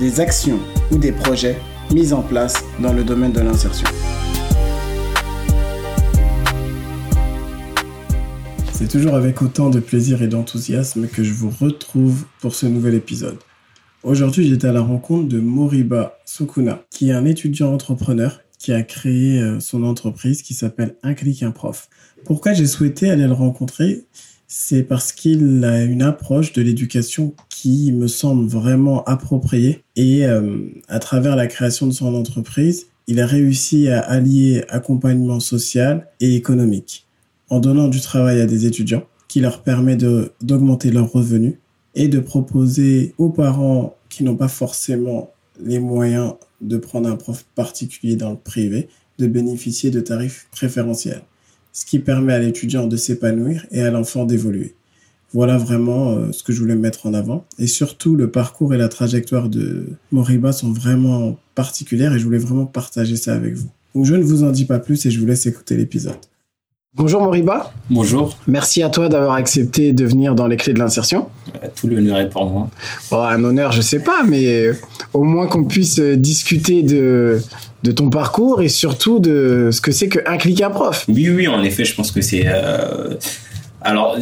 des actions ou des projets mis en place dans le domaine de l'insertion. C'est toujours avec autant de plaisir et d'enthousiasme que je vous retrouve pour ce nouvel épisode. Aujourd'hui, j'étais à la rencontre de Moriba Sukuna, qui est un étudiant entrepreneur qui a créé euh, son entreprise qui s'appelle Un clic, un prof. Pourquoi j'ai souhaité aller le rencontrer? C'est parce qu'il a une approche de l'éducation qui me semble vraiment appropriée. Et euh, à travers la création de son entreprise, il a réussi à allier accompagnement social et économique en donnant du travail à des étudiants qui leur permet d'augmenter leurs revenus et de proposer aux parents qui n'ont pas forcément les moyens de prendre un prof particulier dans le privé, de bénéficier de tarifs préférentiels, ce qui permet à l'étudiant de s'épanouir et à l'enfant d'évoluer. Voilà vraiment euh, ce que je voulais mettre en avant. Et surtout, le parcours et la trajectoire de Moriba sont vraiment particulières et je voulais vraiment partager ça avec vous. Donc je ne vous en dis pas plus et je vous laisse écouter l'épisode. Bonjour Moriba. Bonjour. Merci à toi d'avoir accepté de venir dans les clés de l'insertion. Tout l'honneur est pour moi. un honneur, je sais pas, mais euh, au moins qu'on puisse euh, discuter de, de ton parcours et surtout de ce que c'est qu'un clic à prof. Oui, oui, en effet, je pense que c'est. Alors,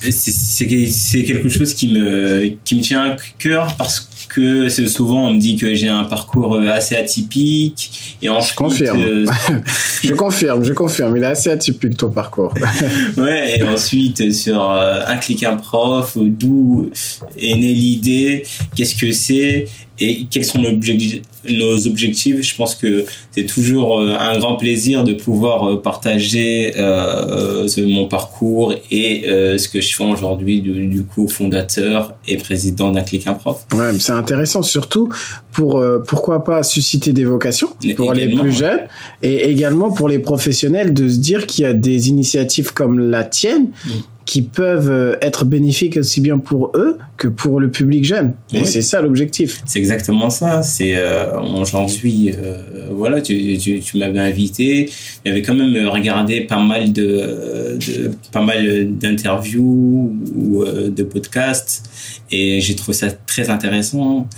c'est quelque chose qui me, qui me tient à cœur parce que souvent on me dit que j'ai un parcours euh, assez atypique et je confirme euh, je confirme je confirme il est assez atypique ton parcours ouais et ensuite sur euh, un clic un prof d'où est née l'idée qu'est-ce que c'est et quels sont nos objectifs? Je pense que c'est toujours euh, un grand plaisir de pouvoir euh, partager euh, mon parcours et ce que je fais aujourd'hui, du, coup fondateur et président d'un Click Prof. Ouais, c'est intéressant surtout pour pourquoi pas susciter des vocations pour les plus jeunes et également pour les professionnels de se dire qu'il y a des initiatives comme la tienne. Mm qui peuvent euh, être bénéfiques aussi bien pour eux que pour le public jeune. Et c'est ça l'objectif. C'est exactement ça. C'est euh, j'en suis euh, voilà, tu, tu, tu m'avais invité, j'avais quand même regardé pas mal de, de pas mal d'interviews ou de podcasts et j'ai trouvé ça très intéressant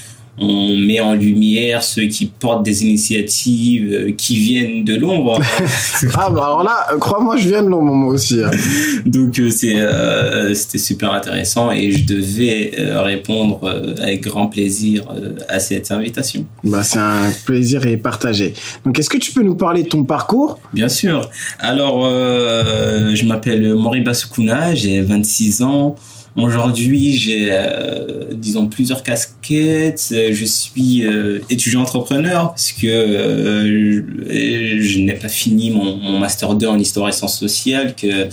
on met en lumière ceux qui portent des initiatives euh, qui viennent de l'ombre. ah bah alors là, crois-moi, je viens de l'ombre moi aussi. Hein. Donc euh, c'est euh, c'était super intéressant et je devais répondre avec grand plaisir à cette invitation. Bah c'est un plaisir et partagé. Donc est-ce que tu peux nous parler de ton parcours? Bien sûr. Alors je m'appelle Moriba Sukuna, j'ai 26 ans. Aujourd'hui, j'ai, euh, disons, plusieurs casquettes. Je suis euh, étudiant entrepreneur parce que euh, je, n'ai pas fini mon, master 2 en histoire et sciences sociales que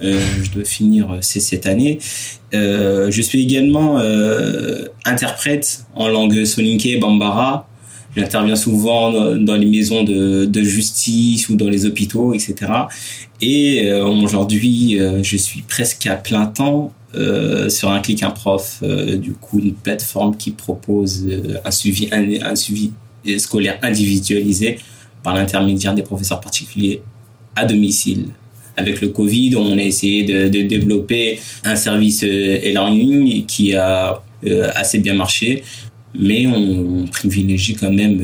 je dois finir cette année. je suis également interprète en langue soninké et bambara. J'interviens souvent dans les maisons de, justice ou dans les hôpitaux, etc. Et aujourd'hui, je suis presque à plein temps euh, sur un clic un prof, euh, du coup une plateforme qui propose euh, un suivi un, suivi scolaire individualisé par l'intermédiaire des professeurs particuliers à domicile. Avec le Covid, on a essayé de, de développer un service e-learning qui a assez bien marché, mais on privilégie quand même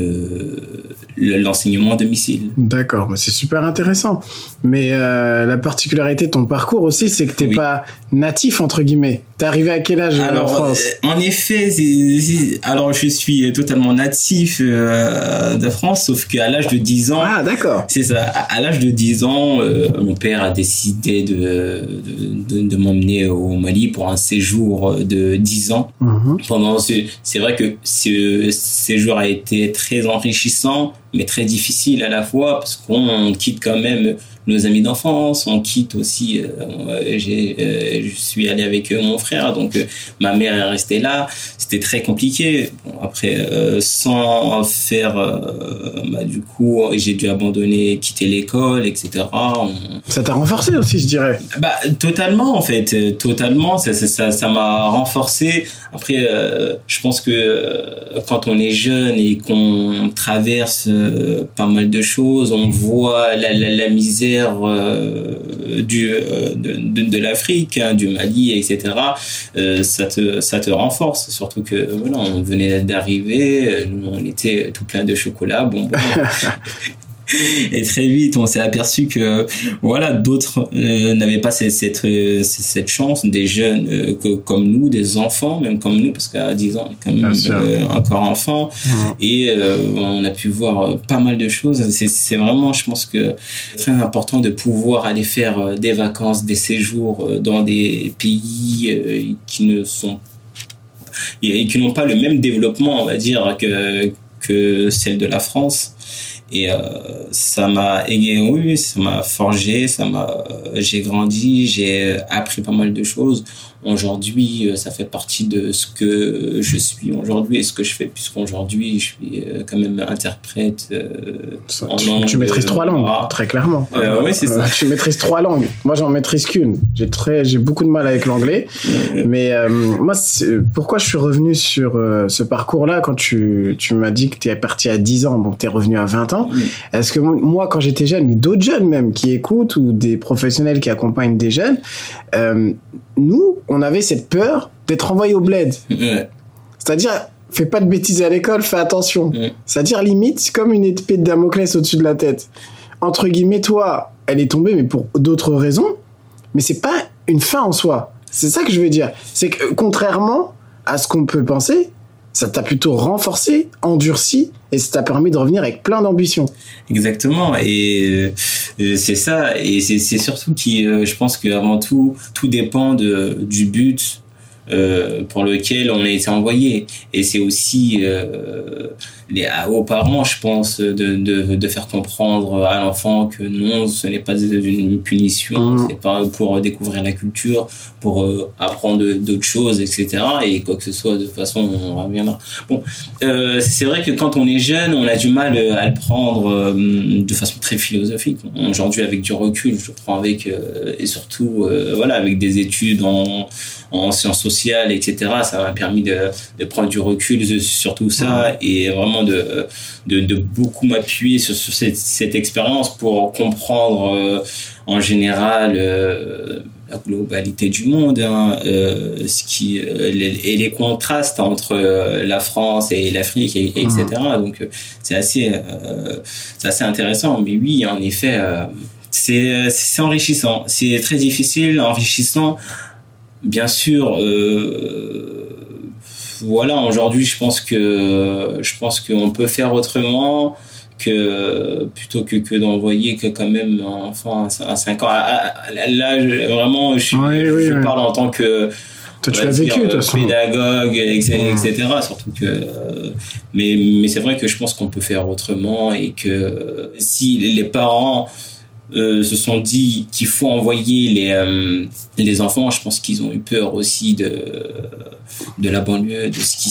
l'enseignement à domicile. D'accord, c'est super intéressant. Mais euh, la particularité de ton parcours aussi, c'est que t'es pas natif entre guillemets. T'es arrivé à quel âge alors, en France? euh, En effet, alors je suis totalement natif euh, de France, sauf qu'à l'âge de 10 ans. Ah d'accord. C'est ça. À, l'âge de 10 ans, mon père a décidé de de, de, m'emmener au Mali pour un séjour de 10 ans. Pendant ce, c'est vrai que ce séjour a été très enrichissant mais très difficile à la fois parce qu'on quitte quand même nos amis d'enfance, on quitte aussi. Euh, j'ai, euh, je suis allé avec mon frère, donc ma mère est restée là. C'était très compliqué. Bon, après, sans faire, bah, du coup, j'ai dû abandonner, quitter l'école, etc. Ça t'a renforcé aussi, je dirais. Bah, totalement en fait, totalement. Ça, ça, ça m'a renforcé. Après, je pense que quand on est jeune et qu'on traverse pas mal de choses, on voit la, la, la misère euh, euh, de, l'Afrique, hein, du Mali, etc. Euh, ça, te, ça te renforce, surtout que voilà, on venait d'arriver, on était tout plein de chocolat, bon, bon et très vite, on s'est aperçu que voilà, d'autres euh, n'avaient pas cette, cette, cette, chance, des jeunes euh, que, comme nous, des enfants, même comme nous, parce qu'à 10 ans, quand même euh, encore enfant. Et on a pu voir pas mal de choses. C'est vraiment, je pense que très important de pouvoir aller faire des vacances, des séjours dans des pays qui ne sont et qui n'ont pas le même développement, on va dire, que que celle de la France et euh, ça m'a oui, ça m'a forgé, ça m'a, j'ai grandi, j'ai appris pas mal de choses aujourd'hui, euh, ça fait partie de ce que je suis aujourd'hui et ce que je fais, puisqu'aujourd'hui, je suis euh, quand même interprète euh, en tu, langue. Tu maîtrises trois langues, très clairement. oui, c'est ça. Tu maîtrises trois langues. Moi, j'en maîtrise qu'une. J'ai très, j'ai beaucoup de mal avec l'anglais. mais moi, pourquoi je suis revenu sur ce parcours-là quand tu, tu m'as dit que tu es parti à 10 ans, donc tu es revenu à 20 ans. Est-ce que moi, quand j'étais jeune, d'autres jeunes même qui écoutent ou des professionnels qui accompagnent des jeunes, nous, on avait cette peur d'être envoyé au bled. C'est-à-dire, fais pas de bêtises à l'école, fais attention. C'est-à-dire, limite, c'est comme une épée de Damoclès au-dessus de la tête. Entre guillemets, toi, elle est tombée, mais pour d'autres raisons. Mais c'est pas une fin en soi. C'est ça que je veux dire. C'est que, contrairement à ce qu'on peut penser, ça t'a plutôt renforcé, endurci, et ça t'a permis de revenir avec plein d'ambition. Exactement, et euh, c'est ça, et c'est surtout qui, euh, je pense qu'avant tout, tout dépend de, du but euh, pour lequel on a été envoyé. Et c'est aussi euh, les, aux parents, je pense, de, de, de faire comprendre à l'enfant que non, ce n'est pas une punition, mmh. c'est pas pour découvrir la culture, pour euh, apprendre d'autres choses, etc. Et quoi que ce soit, de toute façon, on reviendra. Bon, euh, c'est vrai que quand on est jeune, on a du mal à le prendre de façon très philosophique. Aujourd'hui, avec du recul, je prends avec, et surtout, voilà, avec des études en en sciences sociales, etc. Ça m'a permis de, de, prendre du recul sur tout ça et vraiment de, de, de beaucoup m'appuyer sur, sur, cette, cette expérience pour comprendre euh, en général euh, la globalité du monde, hein, euh, ce qui les, et les contrastes entre la France et l'Afrique, et, etc. Donc c'est assez, assez intéressant. Mais oui, en effet, c'est c'est enrichissant. C'est très difficile, enrichissant bien sûr, euh, voilà, aujourd'hui, je pense que je pense qu'on peut faire autrement que plutôt que, que d'envoyer que quand même un enfant à 5 ans. Ah, ah, là, vraiment, je, parle en tant que tu l'as vécu, pédagogue, etc. Surtout que, mais, mais c'est vrai que je pense qu'on peut faire autrement et que si les parents euh, se sont dit qu'il faut envoyer les, euh, les enfants, je pense qu'ils ont eu peur aussi de, de la banlieue, de ce qui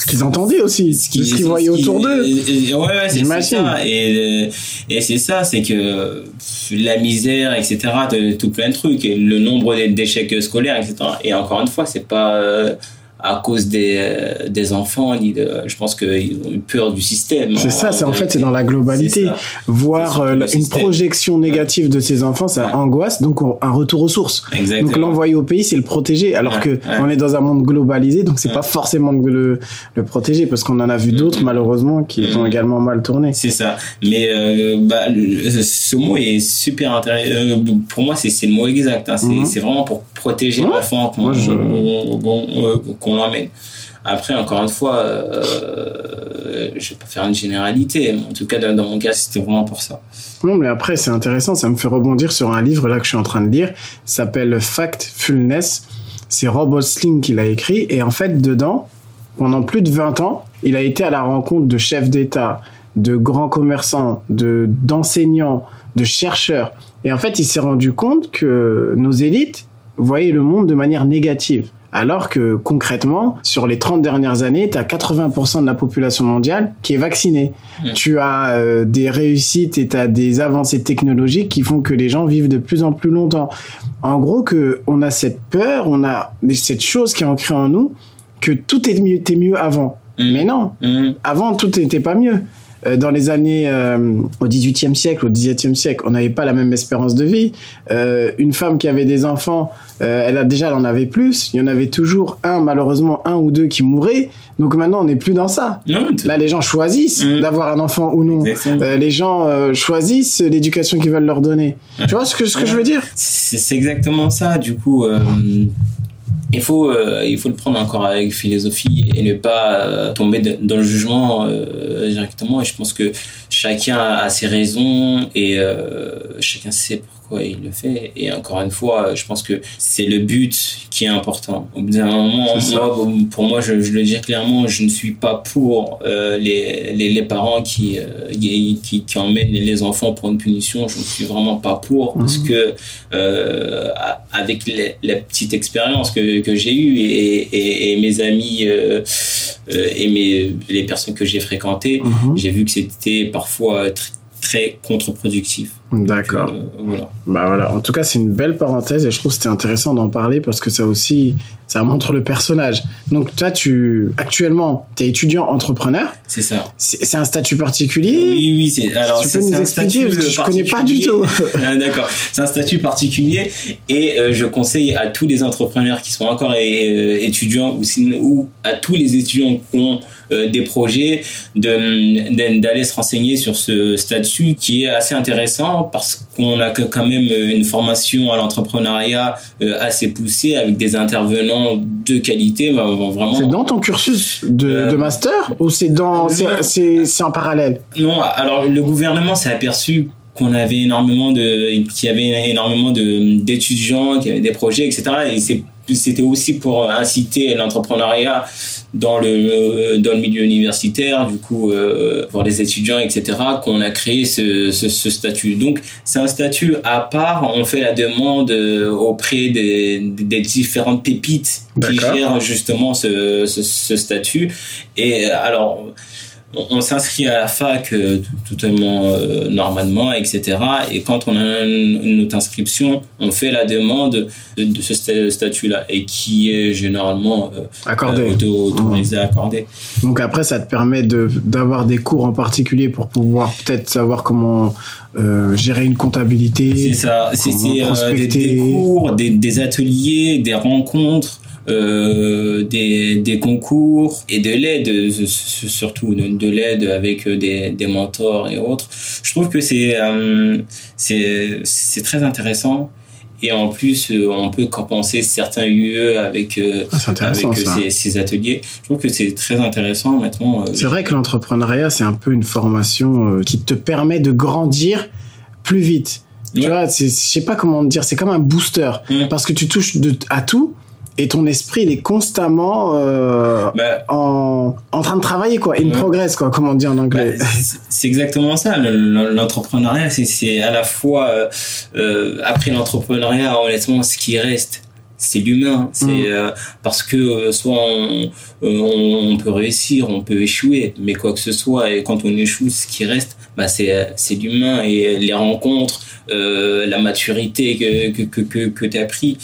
ce qu'ils entendaient aussi, ce qu'ils voyaient autour d'eux. Ouais, ouais c'est ça. Et, et c'est ça, c'est que la misère, etc., de, tout plein de trucs, et le nombre d'échecs scolaires, etc. Et encore une fois, c'est pas euh, à cause des, euh, des enfants, je pense qu'ils ont eu peur du système. C'est ça, c'est en fait, c'est dans la globalité. Voir euh, une projection négative de ces enfants, ça angoisse, donc un retour aux sources. Exactement. Donc l'envoyer au pays, c'est le protéger, alors que on est dans un monde globalisé, donc c'est pas forcément le, le protéger, parce qu'on en a vu d'autres, mm-hmm. malheureusement, qui ont mm-hmm. également mal tourné. C'est ça. Mais euh, bah, ce mot est super intéressant. pour moi, c'est le mot exact. Hein. C'est vraiment pour protéger l'enfant qu'on l'emmène. Après, encore une fois, euh, je vais pas faire une généralité, mais en tout cas, dans mon cas, c'était vraiment pour ça. Non, mais après, c'est intéressant, ça me fait rebondir sur un livre là que je suis en train de lire, s'appelle Factfulness. C'est Rob Osling qui l'a écrit, et en fait, dedans, pendant plus de 20 ans, il a été à la rencontre de chefs d'État, de grands commerçants, de d'enseignants, de chercheurs. Et en fait, il s'est rendu compte que nos élites voyaient le monde de manière négative. Alors que concrètement, sur les 30 dernières années, tu as 80% de la population mondiale qui est vaccinée. Tu as euh, des réussites et tu as des avancées technologiques qui font que les gens vivent de plus en plus longtemps. En gros, que on a cette peur, on a cette chose qui est ancrée en nous, que tout est mieux, était mieux avant. Mm. Mais non, Mm. avant tout n'était pas mieux. Euh, Dans les années euh, au XVIIIe siècle, au XVIIe siècle, on n'avait pas la même espérance de vie. Euh, une femme qui avait des enfants, euh, elle a déjà, elle en avait plus. Il y en avait toujours un, malheureusement un ou deux qui mouraient. Donc maintenant, on n'est plus dans ça. Non, Là, les gens choisissent Mm. d'avoir un enfant ou non. Les gens choisissent l'éducation qu'ils veulent leur donner. Tu vois ce que, ce que je veux dire? C'est exactement ça. Du coup, il faut euh, il faut le prendre encore avec philosophie et ne pas euh, tomber dans le jugement euh, directement. Et je pense que chacun a ses raisons et euh, chacun sait pourquoi il le fait. Et encore une fois, je pense que c'est le but qui est important. Au bout d'un moment, moi, pour moi, je, je le dis clairement, je ne suis pas pour euh, les, les les parents qui, euh, qui qui emmènent les enfants pour une punition. Je ne suis vraiment pas pour parce Mhm. que euh, avec les- la petite expérience que, que j'ai eue et, et, et mes amis et mes, les personnes que j'ai fréquentées, Mhm. j'ai vu que c'était parfois tr- très contre-productif. D'accord. Euh, voilà. Bah voilà. En tout cas, c'est une belle parenthèse et je trouve que c'était intéressant d'en parler parce que ça aussi, ça montre le personnage. Donc toi, tu actuellement, t'es étudiant entrepreneur. C'est ça. C'est un statut particulier? Oui, oui, c'est alors tu c'est peux nous un expliquer statut parce que je connais pas du tout. Ah, D'accord, c'est un statut particulier et euh, je conseille à tous les entrepreneurs qui sont encore euh, étudiants ou, à tous les étudiants qui ont euh, des projets de- d'aller se renseigner sur ce statut qui est assez intéressant parce qu'on a quand même une formation à l'entrepreneuriat euh, assez poussée avec des intervenants de qualité bah, vraiment C'est dans ton cursus de, Euh, de master ou c'est dans c'est- en parallèle? Non, alors le gouvernement s'est aperçu qu'on avait énormément de, qu'il y avait énormément de d'étudiants, qu'il y avait des projets, etc. Et c'est- c'était aussi pour inciter l'entrepreneuriat dans le dans le milieu universitaire, du coup euh, pour les étudiants, etc. Qu'on a créé ce, ce, ce statut. Donc c'est un statut à part. On fait la demande euh, auprès des, des différentes pépites qui gèrent justement ce, ce, ce statut. Et euh, alors on, on s'inscrit à la fac euh, tout- totalement euh, normalement, etc. Et quand on a une, notre inscription, on fait la demande de, de ce sta- statut-là et qui est généralement euh, Accordé. euh, auto- autorisé, accordé. Donc après, ça te permet de d'avoir des cours en particulier pour pouvoir peut-être savoir comment euh, gérer une comptabilité. C'est ça, c'est euh, des, cours, des, des ateliers, des rencontres. Euh, des, des concours et de l'aide euh, surtout de, de l'aide avec euh, des, des mentors et autres. Je trouve que c'est euh, c'est c'est très intéressant. Et en plus euh, on peut compenser certains UE avec Ah, avec ces, ces ateliers. Je trouve que c'est très intéressant maintenant C'est vrai que l'entrepreneuriat, c'est un peu une formation qui te permet de grandir plus vite. Tu vois, je sais pas comment dire, c'est comme un booster. Mm. parce que tu touches de, à tout et ton esprit il est constamment euh, bah, en, en train de travailler quoi, in Ouais. progress quoi, comme on dit en anglais. Bah, c'est- c'est exactement ça. Le- le- L'entrepreneuriat, c'est- à la fois euh, euh, après l'entrepreneuriat, honnêtement, ce qui reste, c'est l'humain. C'est Mm. euh, parce que euh, soit on, on, on peut réussir, on peut échouer, mais quoi que ce soit, et quand on échoue, ce qui reste, bah, c'est c'est l'humain et les rencontres, euh, la maturité que que que que, que t'as pris.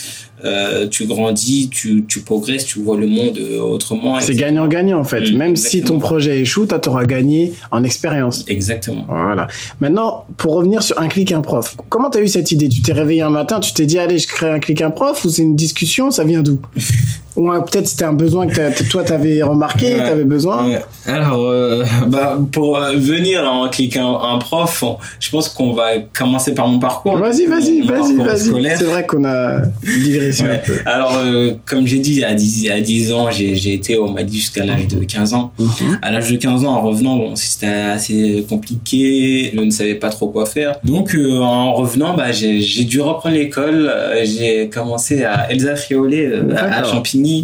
Euh, tu grandis, tu, tu progresses, tu vois le monde euh, autrement. c'est gagnant-gagnant en fait. Mm, Même si ton projet échoue, toi t'auras gagné en expérience. Exactement. Voilà. Maintenant, pour revenir sur un clic un prof, comment t'as eu cette idée? Tu t'es réveillé un matin, tu t'es dit allez, je crée un clic un prof ou c'est une discussion Ça vient d'où? Ou euh, peut-être c'était un besoin que toi t'avais remarqué, Ouais. t'avais besoin. Ouais. Alors, euh, bah, pour euh, venir en cliquant un prof, on- je pense qu'on va commencer par mon parcours. Vas-y, vas-y, vas-y, vas-y. C'est vrai qu'on a digressé Ouais. un peu. Alors, euh, comme j'ai dit, à 10, à 10 ans, j'ai j'ai été au Mali jusqu'à l'âge de 15 ans. Mhm. À l'âge de 15 ans, en revenant, bon, c'était assez compliqué, je ne savais pas trop quoi faire. Donc, en revenant, bah, j'ai dû reprendre l'école. J'ai commencé à Elsa Friolet, à, à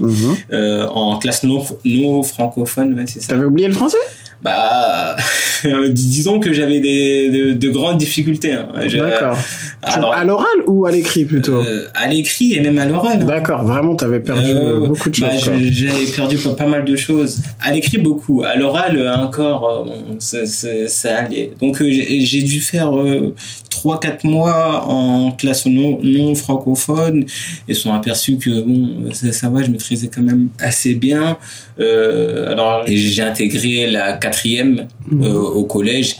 Mhm. euh, en classe non, non francophone, ouais, c'est ça. T'avais oublié le français? Bah, disons que j'avais des, de, de, grandes difficultés. Hein. D'accord. à l'oral ou à l'écrit plutôt? euh, À l'écrit et même à l'oral. D'accord, vraiment, tu avais perdu euh, beaucoup de bah, choses. Bah, J'avais perdu pas, mal de choses. À l'écrit, beaucoup. À l'oral, encore, bon, ça, ça, ça, allait. Donc, j'ai dû faire 3-4 mois en classe non, non francophone et sont aperçus que bon ça, va je maîtrisais quand même assez bien. Euh, alors j'ai intégré la quatrième mmh. euh, au collège.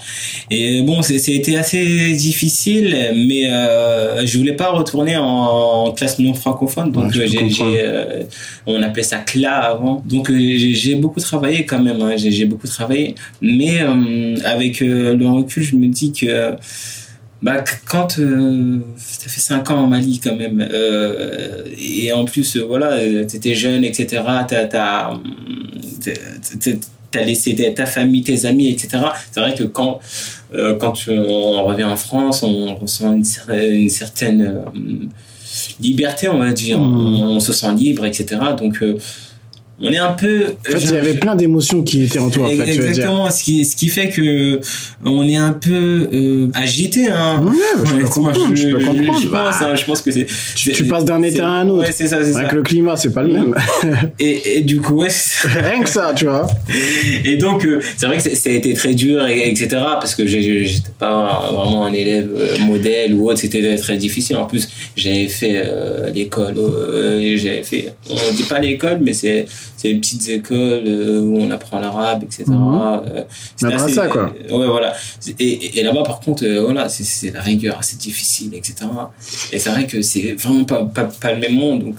Et bon c'était assez difficile mais euh, je voulais pas retourner en, classe non francophone. Donc j'ai euh, on appelait ça CLA avant. Donc euh, j'ai beaucoup travaillé quand même hein, j'ai beaucoup travaillé. Mais avec le recul je me dis que bah, quand euh, ça fait 5 ans en Mali quand même euh, et en plus euh, voilà t'étais jeune etc t'as t'as t'as laissé ta famille tes amis etc c'est vrai que quand euh, quand on revient en France on ressent une, une certaine liberté on va dire. Mmh. on, se sent libre etc donc on est un peu. En fait, il y avait plein d'émotions qui étaient en toi. En fait, exactement, ce qui ce qui fait que on est un peu euh, agité. Hein. Ouais, je, peux comprendre, je, peux comprendre. Je, pense, hein, je pense que c'est. Tu, passes d'un état à un autre. Ouais, c'est ça, c'est ça. Avec le climat, c'est pas le même. et, et du coup, ouais. Rien que ça, tu vois. Et donc, euh, c'est vrai que ça a été très dur, et, etc. Parce que j'étais pas vraiment un élève euh, modèle ou autre. C'était très difficile. En plus, j'avais fait l'école. j'avais fait. On dit pas l'école, mais c'est c'est les petites écoles euh, où on apprend l'arabe, etc. Mmh. c'est ça, quoi. Ouais, voilà. Et, et, là-bas, par contre, euh, voilà, c'est la rigueur assez difficile, etc. Et c'est vrai que c'est vraiment pas, pas, pas, le même monde. Donc,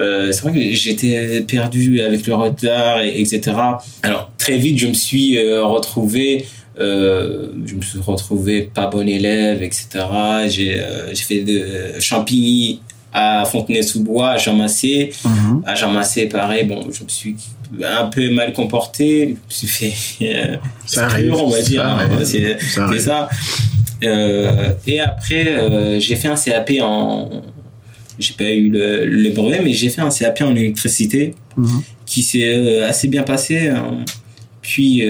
euh, c'est vrai que j'étais perdu avec le retard, et, etc. Alors, très vite, je me suis retrouvé. Euh, je me suis retrouvé pas bon élève, etc. J'ai euh, fait de Champigny à Fontenay-sous-Bois, à Jean Massé. Mhm. À Jean Massé, pareil, bon, je me suis un peu mal comporté. Je me suis fait euh, ça arrive, on va dire. Hein, c'est ça. Euh, et après, euh, j'ai fait un CAP en. J'ai pas eu le, le, brevet, mais j'ai fait un CAP en électricité mhm. qui s'est assez bien passé. Hein. Puis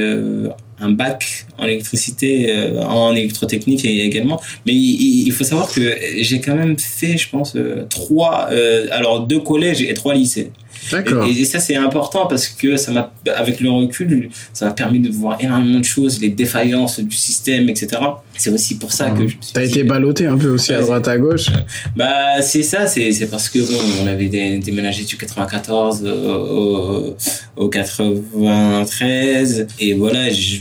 un bac en électricité, euh, en électrotechnique également. Mais il, faut savoir que j'ai quand même fait, je pense, euh, trois, euh, alors deux collèges et trois lycées. D'accord. Et, ça c'est important parce que ça m'a, avec le recul, ça m'a permis de voir énormément de choses, les défaillances du système, etc. C'est aussi pour ça que je me T'as été ballotté un peu aussi à droite à gauche. Bah c'est ça, c'est c'est parce que bon, on avait déménagé du 94 au, au 93 et voilà, je,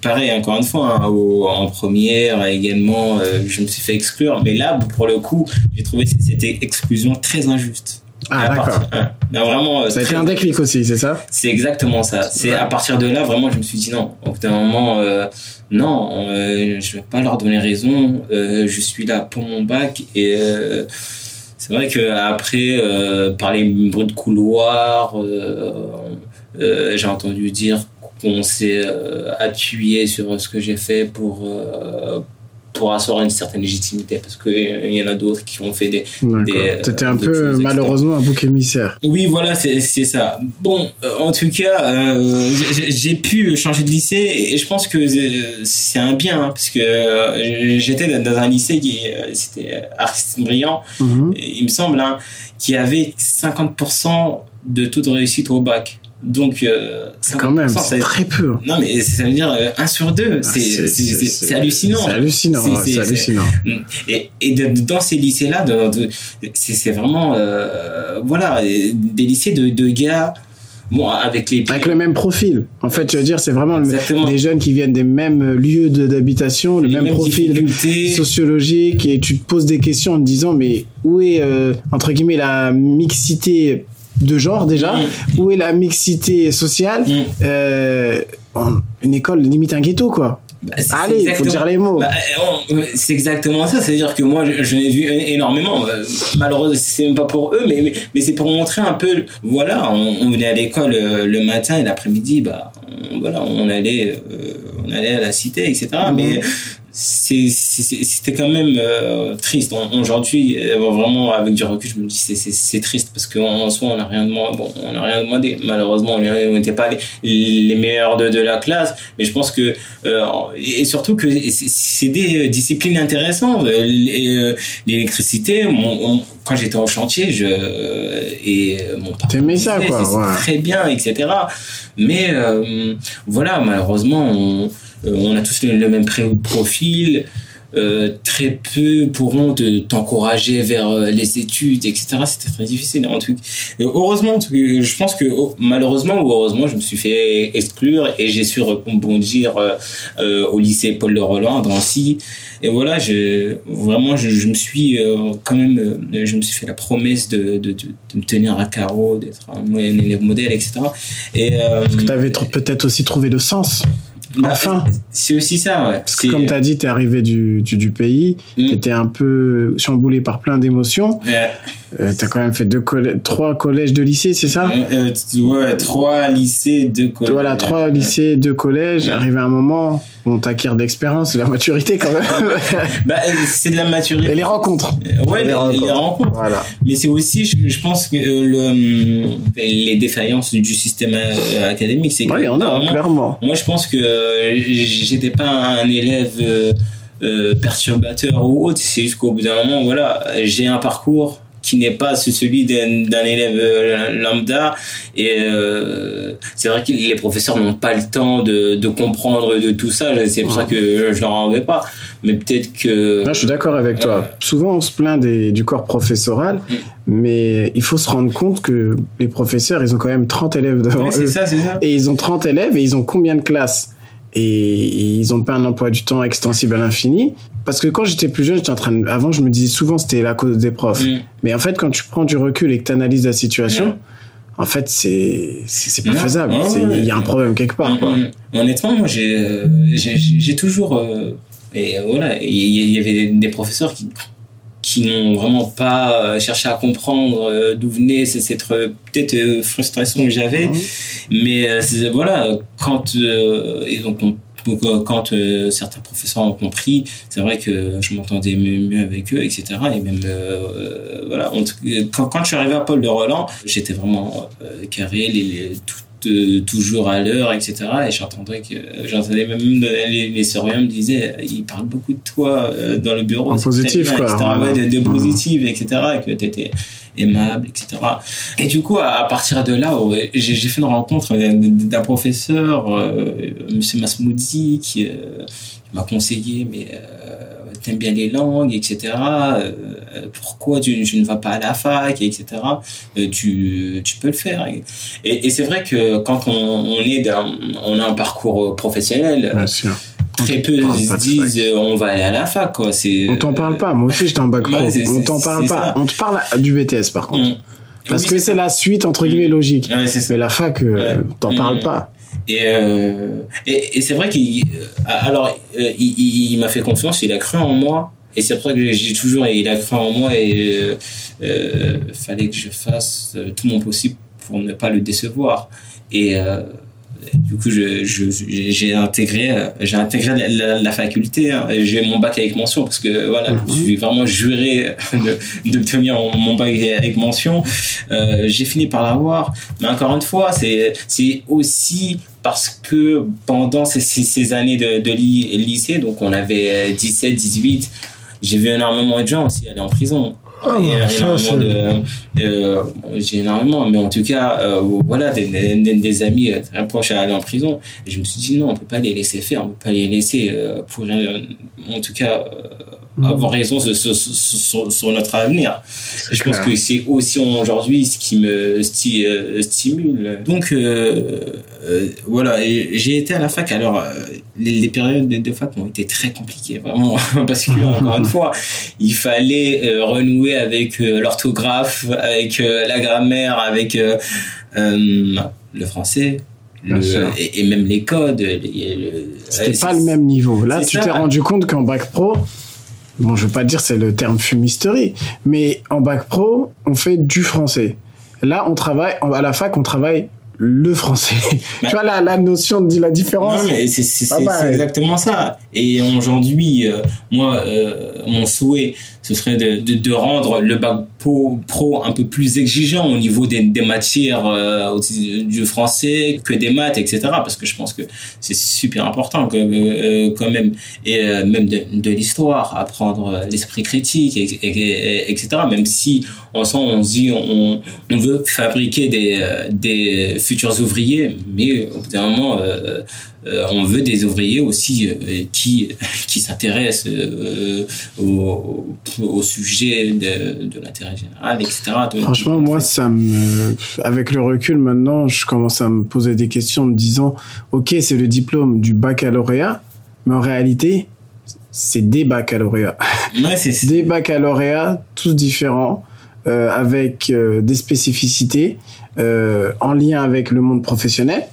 pareil encore une fois hein, en première également, euh, je me suis fait exclure. Mais là, pour le coup, j'ai trouvé cette exclusion très injuste. Ah, d'accord. Vraiment. Euh, ça a été un déclic aussi, c'est ça C'est exactement ça. C'est à partir de là, vraiment, je me suis dit non. Au bout d'un moment, euh, non, euh, je vais pas leur donner raison. Euh, je suis là pour mon bac et c'est vrai que après, par les bruits de couloir, j'ai entendu dire qu'on s'est appuyé sur ce que j'ai fait pour pour assurer une certaine légitimité parce qu'il y en a d'autres qui ont fait des. des C'était un peu malheureusement un bouc émissaire. Oui, voilà, c'est ça. Bon, euh, en tout cas, euh, j'ai pu changer de lycée et je pense que c'est un bien hein, parce que euh, j'étais dans un lycée qui c'était artiste brillant, mhm. il me semble, hein, qui avait 50% de taux de réussite au bac. Donc, euh, quand même, c'est très peu. Non, mais ça veut dire euh, 1 sur 2. Ah, c'est hallucinant. C'est hallucinant. C'est hallucinant. Et, et de, dans ces lycées-là, de, c'est vraiment, euh, voilà, des lycées de, de gars. Bon, avec les avec le même profil. En fait, je veux dire, c'est vraiment des jeunes qui viennent des mêmes lieux d'habitation, le même profil sociologique, et tu te poses des questions en te disant, mais où est euh, entre guillemets la mixité de genre déjà. Où est la mixité sociale mm. euh, Une école limite un ghetto quoi. Bah, Allez, il faut dire les mots. Bah, c'est exactement ça. C'est-à-dire que moi, je, l'ai vu énormément. Euh, malheureusement, c'est même pas pour eux, mais, mais, c'est pour montrer un peu. Voilà, on, venait à l'école euh, le matin et l'après-midi, bah, on, voilà, on allait, on allait à la cité, etc. Mais c'était quand même euh, triste. Aujourd'hui, euh, vraiment, avec du recul, je me dis c'est triste parce qu'en soi, on n'a rien demandé. Bon, on n'a rien demandé. Malheureusement, on n'était pas les, les, meilleurs de, de, la classe. Mais je pense que euh, et surtout que c'est des disciplines intéressantes. L'électricité, quand j'étais en chantier, je et mon T'aimais ça, quoi. Très bien, etc. Mais voilà, malheureusement, on euh, on a tous le, même profil. Euh, très peu pourront t'encourager vers euh, les études, etc. C'était très difficile. En tout heureusement, je pense que oh, malheureusement ou heureusement, je me suis fait exclure et j'ai su rebondir au lycée Paul de Roland à Drancy. Et voilà, vraiment, je, me suis quand même, je me suis fait la promesse de, de, me tenir à carreau, d'être un, élève modèle, etc. Et, Parce que tu avais peut-être aussi trouvé le sens? Bah, enfin. C'est aussi ça, ouais. Parce que comme tu as dit, tu es arrivé du, du, pays, mm. tu étais un peu chamboulé par plein d'émotions. Ouais. Euh, tu as quand même fait deux trois collèges, deux lycées, c'est ça? Euh, Ouais, trois lycées, deux collèges. Voilà, trois lycées, deux collèges. Arrivé à un moment, on t'acquiert d'expérience, de la maturité quand même. bah, c'est de la maturité. Et les rencontres. Ouais, les, rencontres. Voilà. Mais c'est aussi, je, pense que euh, le, les défaillances du système euh, académique, c'est Oui, on a, clairement. Moi, je pense que euh, j'étais pas un élève perturbateur ou autre. C'est juste qu'au bout d'un moment, voilà, j'ai un parcours qui n'est pas celui d'un élève euh, lambda. Et euh, c'est vrai que les professeurs n'ont pas le temps de, de comprendre de tout ça. C'est pour ça que je leur en veux pas. Mais peut-être que. je suis d'accord avec toi. Souvent, on se plaint des, du corps professoral, mm. mais il faut se rendre compte que les professeurs, ils ont quand même 30 élèves devant eux. Ça, ça. Et ils ont 30 élèves et ils ont combien de classes? Et ils ont pas un emploi du temps extensible à l'infini. Parce que quand j'étais plus jeune, j'étais en train avant, je me disais souvent c'était la cause des profs. Mm. Mais en fait, quand tu prends du recul et que tu analyses la situation, mm. en fait, c'est, c'est, pas faisable. Il y a un problème quelque part, quoi. Mm, Honnêtement, moi, j'ai, euh, j'ai, toujours, euh, et voilà, il y, avait des professeurs qui, qui n'ont vraiment pas euh, cherché à comprendre d'où venait cette peut-être frustration que j'avais mais voilà quand et donc quand certains professeurs ont compris, c'est vrai que je m'entendais mieux, avec eux, etc. Et même, voilà, quand, quand, je suis arrivé à Paul de Roland, j'étais vraiment carré, les, les, tout, toujours à l'heure, etc. Et j'entendais que j'entendais même les, les me disaient, il parle beaucoup de toi euh, dans le bureau. En positif, quoi. Etc. de, positif, etc. Et que tu étais aimable, etc. Et du coup, à, partir de là, j'ai fait une rencontre d'un professeur, euh, Monsieur Masmoudi, qui euh, m'a conseillé, mais t'aimes bien les langues, etc. Euh, pourquoi tu, ne vas pas à la fac, etc. Euh, tu, peux le faire. Et, c'est vrai que quand on, est on a un parcours professionnel, très peu se disent euh, on va aller à la fac. Quoi. C'est, on t'en parle pas. Moi aussi, j'étais en bac pro. on t'en parle pas. On te parle du BTS par contre. Mm. Parce que c'est la suite entre guillemets mm. logique. mais la fac, on t'en parle mm. pas. Et, euh, et, et c'est vrai qu'il, euh, alors, euh, il, il, m'a fait confiance, il a cru en moi. Et c'est pour ça que j'ai toujours, il a cru en moi et euh, euh, fallait que je fasse tout mon possible pour ne pas le décevoir. Et du coup, j'ai je, intégré, j'ai intégré la, faculté. Hein, j'ai mon bac avec mention parce que voilà, je suis vraiment juré de d'obtenir mon bac avec mention. Euh, j'ai fini par l'avoir, mais encore une fois, c'est c'est aussi parce que pendant ces, ces années de, de lycée, donc on avait 17, 18, j'ai vu énormément de gens aussi aller en prison. Énormément de, j'ai énormément, mais en tout cas, euh, voilà, des, des, des, amis euh, très proches à aller en prison. Et je me suis dit non, on peut pas les laisser faire, on peut pas les laisser euh, pour, en tout cas. Avoir raison sur, sur, sur, notre avenir. Je pense que c'est aussi aujourd'hui ce qui me euh, stimule. Donc euh, euh, voilà, j'ai été à la fac. Alors les, les, périodes de, fac ont été très compliquées, vraiment, parce que encore une fois, il fallait renouer avec l'orthographe, avec la grammaire, avec le français, et, même les codes. C'était pas le même niveau. Là, tu t'es rendu compte qu'en bac pro, bon, je veux pas dire c'est le terme fumisterie, mais en bac pro, on fait du français. Là, on travaille, à la fac, on travaille le français. tu vois la, la notion de la différence. C'est Ah bah, exactement ça. Et aujourd'hui, euh, moi, euh, mon souhait, ce serait de, de, de rendre le bac pro, pro un peu plus exigeant au niveau des, des matières euh, du français que des maths, etc. Parce que je pense que c'est super important quand même. Et euh, même de, de l'histoire, apprendre l'esprit critique, et, et- et- etc. Même si en sent, on dit, on, on veut fabriquer des, des futurs ouvriers, mais au bout d'un moment, euh, euh, on veut des ouvriers aussi euh, qui qui s'intéressent au, au sujet de, de l'intérêt général, etc. Donc, Franchement, moi, ça me, avec le recul maintenant, je commence à me poser des questions en me disant, ok, c'est le diplôme du baccalauréat, mais en réalité, c'est des baccalauréats. ouais, Des baccalauréats, tous différents, euh, avec euh, des spécificités, euh, en lien avec le monde professionnel,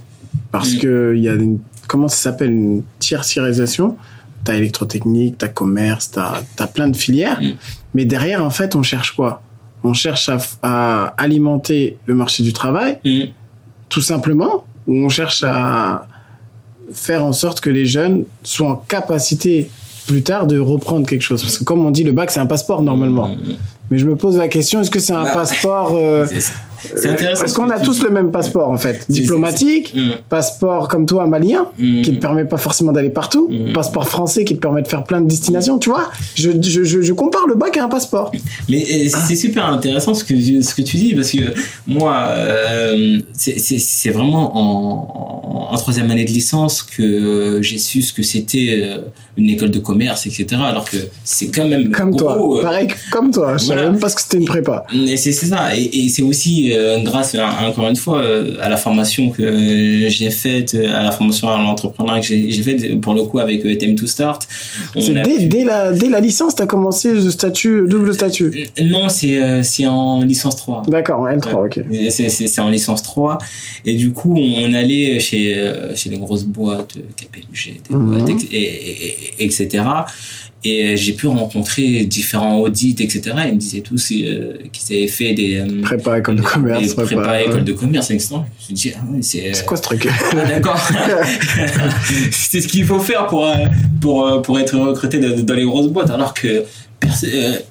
parce Mm. que il y a une, comment ça s'appelle, une tertiarisation. T'as électrotechnique, t'as commerce, t'as as plein de filières. Mm. Mais derrière, en fait, on cherche quoi? On cherche à, à alimenter le marché du travail, Mm. tout simplement, ou on cherche à faire en sorte que les jeunes soient en capacité plus tard de reprendre quelque chose. Parce que comme on dit, le bac, c'est un passeport normalement. Mais je me pose la question, est-ce que c'est un Bah, passeport... euh, C'est- intéressant. Parce qu'on a tous le même passeport, en fait. Diplomatique. Mm. passeport comme toi, malien, Mm. qui ne te permet pas forcément d'aller partout. Mm. Passeport français qui te permet de faire plein de destinations, tu vois je, je, je, je compare le bac à un passeport. Mais euh, c'est super intéressant ce que ce que tu dis parce que moi euh, c'est c'est c'est vraiment en, en, en troisième année de licence que j'ai su ce que c'était euh, une école de commerce etc alors que c'est quand même Comme toi. gros, euh, Pareil comme toi. Je savais Voilà. même pas ce que c'était une prépa. et c'est c'est ça et, et c'est aussi euh, grâce encore une fois euh, à la formation que j'ai faite euh, à la formation à l'entrepreneuriat que j'ai faite pour le coup avec Time to Start dès, pu- dès, la, dès la licence, t'as commencé le statut, double statut? non c'est en licence 3 D'accord, L3, ok. C'est en licence 3. Et du coup, on allait chez, chez les grosses boîtes, KPMG, des Mhm. boîtes, ex- et, et- et- etc. Et euh, j'ai pu rencontrer différents audits, etc. Ils me disaient tous euh, qu'ils avaient fait des... euh, Prépa, école de commerce, des prépa. prépa, ouais. de commerce, etc. Je me suis dit, ah ouais, c'est... C'est quoi ce truc? Ah, d'accord. c'est ce qu'il faut faire pour euh, pour euh, pour être recruté dans, les grosses boîtes alors que euh, euh,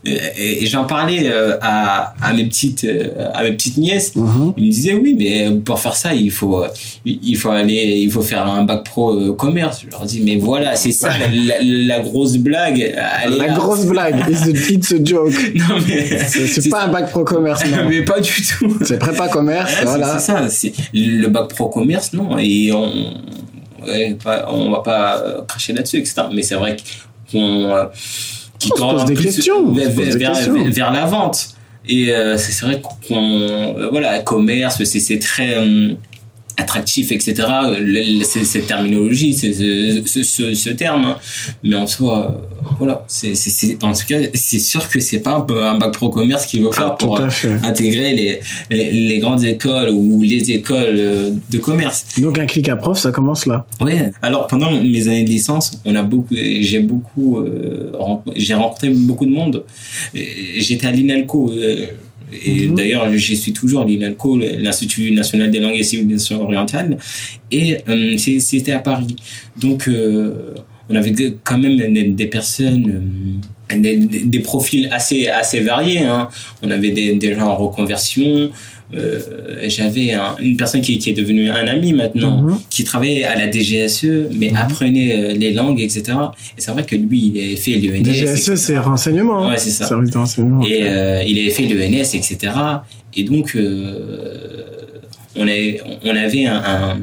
et j'en parlais euh, à à mes petites euh, à mes petites nièces Mhm. ils me disaient oui mais pour faire ça il faut euh, il faut aller il faut faire un bac pro euh, commerce je leur dis mais voilà c'est ça la, la grosse blague elle La grosse blague, it's a, it's a joke. non mais C'est pas un bac pro commerce, non. mais pas du tout C'est prépa commerce, Ouais, voilà. C'est ça, c'est le bac pro commerce, non, et on, on va pas euh, cracher là-dessus, etc. Mais c'est vrai qu'on euh, qui se vers, vers- questions. vers la vente. Et euh, c'est vrai qu'on, euh, voilà, commerce, c'est c'est très euh, attractif, etc. C'est- Cette terminologie, c'est ce, ce, ce, ce terme, hein. mais en soi, euh, voilà, c'est en tout cas, c'est sûr que c'est pas un, bac pro commerce qu'il faut faire Ah, pour à fait. intégrer les, les, les grandes écoles ou les écoles euh, de commerce. Donc un clic à prof, ça commence là. Ouais. Alors pendant mes années de licence, on a beaucoup, j'ai beaucoup, euh, j'ai rencontré beaucoup de monde. J'étais à l'INALCO. euh, et Mhm. d'ailleurs, j'y suis toujours, l'INALCO, l'Institut national des langues et civilisations orientales. Et euh, c'était à Paris. Donc, euh, on avait quand même des, des personnes, euh, des, profils assez, assez variés. Hein. On avait des, des gens en reconversion. Euh, J'avais un- une personne qui, qui est devenue un ami maintenant Mhm. qui travaillait à la DGSE, mais Mhm. apprenait euh, les langues, etc. Et c'est vrai que lui, il avait fait l'ENS. DGSE, c'est renseignement. Ouais, c'est ça. Service de renseignement. Et euh, il avait fait l'ENS, etc. Et donc, euh, on, avait, on avait un, un,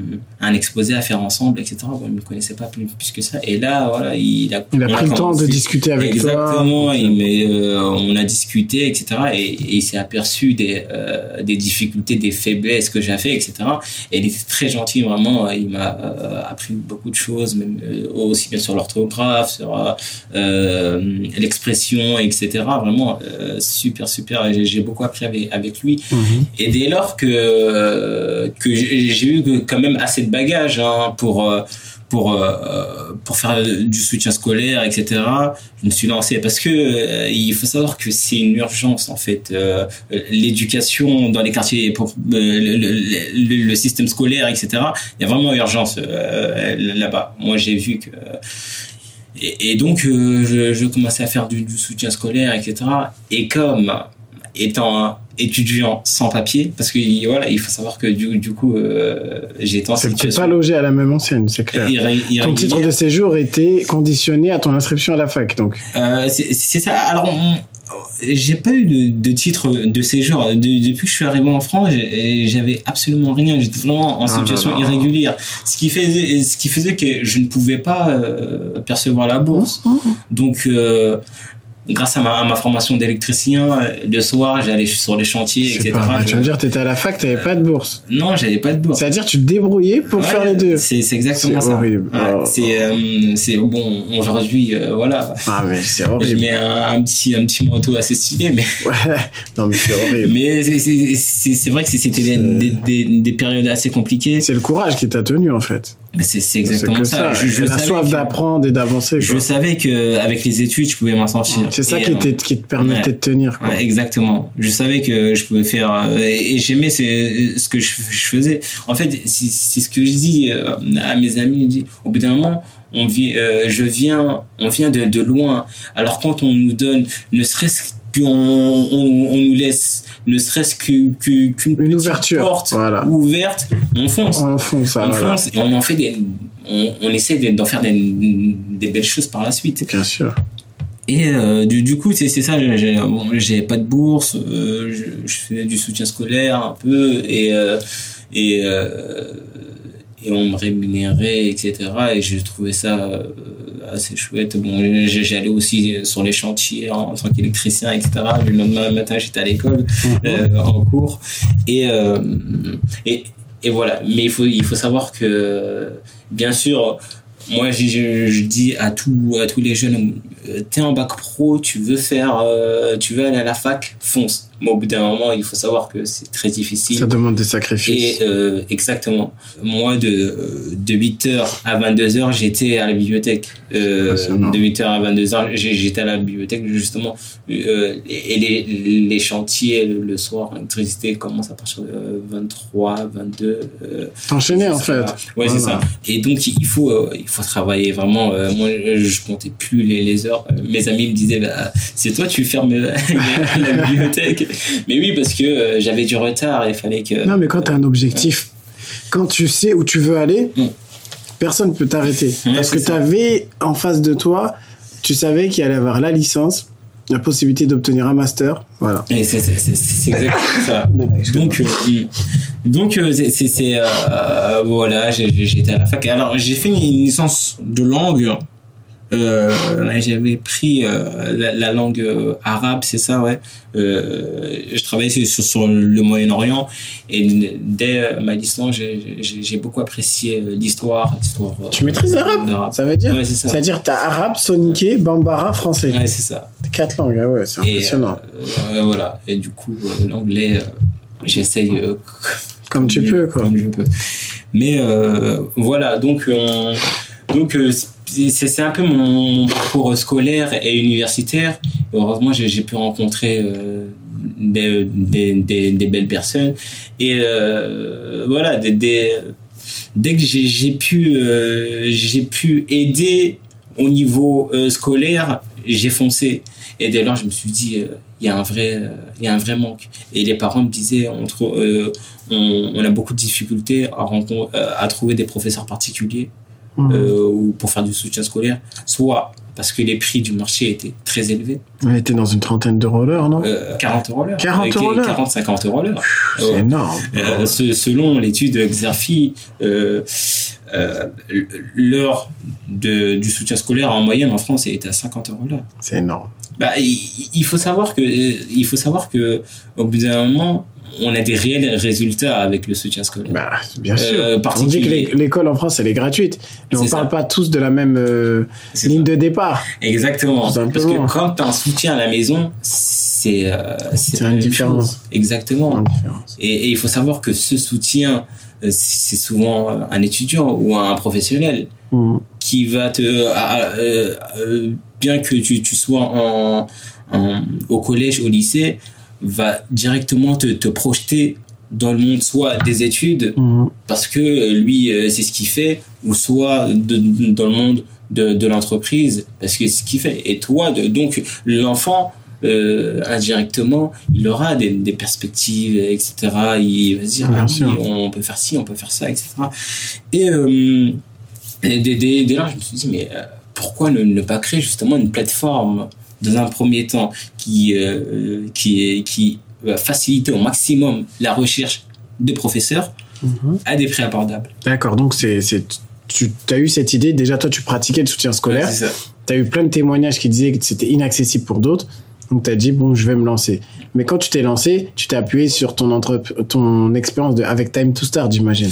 un exposé à faire ensemble, etc. Bon, il ne me connaissait pas plus, plus que ça. Et là, voilà, il a, Il a on pris le temps de discuter avec Exactement, toi. mais, euh, on a discuté, etc. Et, et il s'est aperçu des, euh, des difficultés, des faiblesses que j'avais, etc. Et il était très gentil, vraiment. Il m'a euh, appris beaucoup de choses, même aussi bien sur l'orthographe, sur l'expression, etc. Vraiment super, super. J'ai beaucoup appris avec, avec lui. Mhm. Et dès lors que, que j'ai j'ai eu quand même assez de bagages hein, pour, euh, pour euh, pour faire du soutien scolaire, etc. Je me suis lancé parce que euh, il faut savoir que c'est une urgence en fait. L'éducation dans les quartiers, pour le, système scolaire, etc. Il y a vraiment urgence là-bas. Moi, j'ai vu que et, donc je, je, commençais à faire du, du soutien scolaire, etc. Et comme étant étudiant sans papier parce que voilà il faut savoir que du, du coup euh, j'ai été en situation pas logé à la même enseigne c'est clair. ton titre de séjour était conditionné à ton inscription à la fac donc. Euh, c'est ça. Alors j'ai pas eu de, de, titre de séjour. Depuis que je suis arrivé en France j'avais absolument rien. J'étais vraiment en ah, situation irrégulière. Ce qui faisait ce qui faisait que je ne pouvais pas euh, percevoir la bourse. Mmh, mmh. donc euh, grâce à ma, ma formation d'électricien, euh, le soir, j'allais sur les chantiers, etc. Pas, tu veux dire, tu étais à la fac, tu n'avais pas de bourse Non, j'avais pas de bourse. C'est-à-dire, tu te débrouillais pour faire les deux. C'est exactement ça. Horrible. Ouais, c'est euh, c'est bon. Aujourd'hui, euh, voilà. Ah mais c'est horrible. Je mets un, un, petit un petit manteau assez stylé, mais. Ouais. Non mais c'est horrible. mais c'est vrai que c'était des, des, des, périodes assez compliquées. C'est le courage qui t'a tenu en fait. C'est exactement ça. Je, je la soif d'apprendre et d'avancer. Je savais que avec les études, je pouvais m'en sortir. C'est ça qui, euh, qui, te permettait de tenir. Quoi. Ouais, exactement. Je savais que je pouvais faire euh, et, j'aimais ce que je, faisais. En fait, c'est ce que je dis euh, à mes amis. Je dis, au bout d'un moment, on vit, je viens, on vient de, de loin. Alors quand on nous donne, ne serait-ce qu'on on, on, nous laisse ne serait-ce qu'une une ouverture porte voilà. ouverte, on fonce. On fonce, on, fonce et on en fait des, on, on essaie d'en faire des, des, belles choses par la suite. Bien sûr. Et euh, du, du, coup, c'est ça, j'ai bon, pas de bourse, euh, je, je, fais du soutien scolaire un peu, et, euh, et, euh, et on me rémunérait, etc. Et j'ai trouvé ça euh, assez chouette. Bon, j'allais aussi sur les chantiers en, tant qu'électricien, etc. Le lendemain matin, j'étais à l'école, mhm. euh, en cours. Et, euh, et, et voilà. Mais il faut, il faut savoir que, bien sûr, moi, je, je, dis à, tout, à tous les jeunes, t'es en bac pro, tu veux faire, tu veux aller à la fac, fonce mais au bout d'un moment, il faut savoir que c'est très difficile. Ça demande des sacrifices. Et euh, exactement. Moi, de, de 8h à 22h, j'étais à la bibliothèque. Euh, de 8h à 22h, j'étais à la bibliothèque, justement. Euh, et les, les chantiers, le, soir, l'électricité commence à partir de 23, 22. Euh, T'enchaîner, en fait. Ouais, c'est ça. Et donc, il faut, euh, il faut travailler vraiment. Euh, moi, je comptais plus les, les heures. Mes amis me disaient, bah, c'est toi, tu fermes la bibliothèque. mais oui, parce que euh, j'avais du retard, il fallait que. Non, mais quand tu as un objectif, quand tu sais où tu veux aller, mm. personne ne peut t'arrêter. parce que tu avais en face de toi, tu savais qu'il allait avoir la licence, la possibilité d'obtenir un master. Voilà. Et c'est exactement ça. donc, euh, donc euh, c'est voilà, j'étais à la fac. Alors, j'ai fait une licence de langue euh, j'avais pris euh, la, la, langue euh, arabe, c'est ça, ouais. Je travaillais sur, sur le Moyen-Orient et dès ma licence, j'ai beaucoup apprécié l'histoire. Tu maîtrises l'arabe Ça veut dire? Ouais, ça. veut dire t'as arabe, soniké, bambara, français. Ouais, c'est ça. Quatre langues, ah ouais, c'est impressionnant. Et, voilà. Et du coup, l'anglais, j'essaye comme, tu peux, quoi. Comme je peux. Mais voilà, donc on, donc c'est un peu mon, parcours scolaire et universitaire. heureusement, j'ai pu rencontrer euh, des, des, des, belles personnes. Et euh, voilà, dès que j'ai pu, euh, j'ai pu aider au niveau euh, scolaire, j'ai foncé. Et dès lors, je me suis dit, euh, il y a un vrai, il y a un vrai manque. Et les parents me disaient, on, on a beaucoup de difficultés à, à trouver des professeurs particuliers Mmh. Euh, ou pour faire du soutien scolaire, soit parce que les prix du marché étaient très élevés. On était dans une trentaine d'euros l'heure, non euh, 40 euros l'heure. 40 euros l'heure 40, 50 euros l'heure. C'est euh, énorme. Euh, selon l'étude Xerfi, euh, euh, l'heure du soutien scolaire en moyenne en France est à 50 euros l'heure. C'est énorme. Bah, il, il, faut savoir que, il faut savoir que, au bout d'un moment, on a des réels résultats avec le soutien scolaire. Bah, bien sûr. Euh, on dit que l'école en France, elle est gratuite. Mais on ne parle pas tous de la même euh, ligne de départ. Exactement. Parce que quand tu soutien à la maison, c'est euh, C'est indifférent. chose. Exactement. Indifférence. Et, et il faut savoir que ce soutien, euh, c'est souvent un étudiant ou un professionnel Mhm. qui va te, euh, euh, bien que tu, tu sois en, en- au collège, au lycée, va directement te, te projeter dans le monde soit des études Mhm. parce que euh, lui euh, c'est ce qu'il fait ou soit de- de- dans le monde de, de l'entreprise parce que c'est ce qu'il fait. Et toi donc l'enfant euh, indirectement il aura des, des perspectives etc il va se dire ah oui, on peut faire ci on peut faire ça etc et, euh, et dès, dès- dès là je me suis dit mais pourquoi ne, ne pas créer justement une plateforme dans un premier temps qui qui qui faciliter au maximum la recherche de professeurs Mhm. à des prix abordables. D'accord, donc c'est, c'est, tu as eu cette idée, déjà toi tu pratiquais le soutien scolaire, Ouais, tu as eu plein de témoignages qui disaient que c'était inaccessible pour d'autres, donc tu as dit bon je vais me lancer. Mais quand tu t'es lancé, tu t'es appuyé sur ton, ton expérience de, avec Time to Start j'imagine.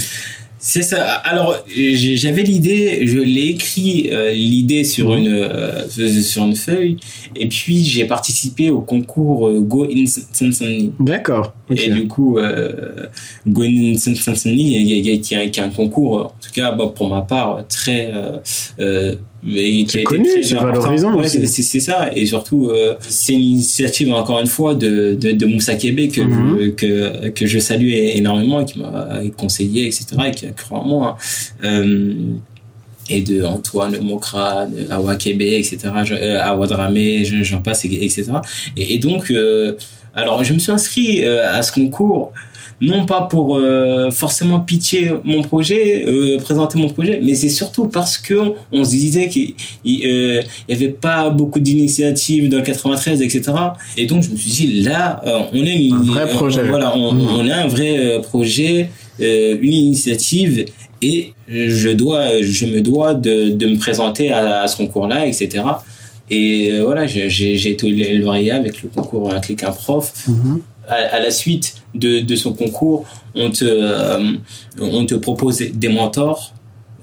C'est ça. Alors, j'avais l'idée, je l'ai écrit euh, l'idée sur Mhm. une euh, sur une feuille, et puis j'ai participé au concours euh, Go in Sansani. D'accord. Et du coup, euh, Go in Sansani, qui est- un concours, en tout cas bon, pour ma part, très mais qui a été connu, très important. valorisant Ouais, aussi. c'est- ça. Et surtout, euh, c'est une initiative encore une fois de de, de Moussa Kébé que Mhm. je, que que je salue énormément et qui m'a conseillé etc et qui a cru en moi. Euh, et de Antoine Mokra, de Awa Kébé, etc., euh, Awa Dramé, je- j'en passe, et- etc. Et, et donc, euh, alors, je me suis inscrit euh, à ce concours, non pas pour euh, forcément pitcher mon projet, euh, présenter mon projet, mais c'est surtout parce que on se disait qu'il il, euh, avait pas beaucoup d'initiatives dans le 93, etc. Et donc, je me suis dit, là, euh, on a une, Un vrai on- projet. voilà, on, on a un vrai euh, projet, euh, une initiative, et je dois, je me dois de, de me présenter à, à ce concours-là, etc. Et euh, voilà, j'ai été lauréat avec le concours Un clic un prof. Mhm. À, à la suite de, de son concours, on te, euh, on te propose des mentors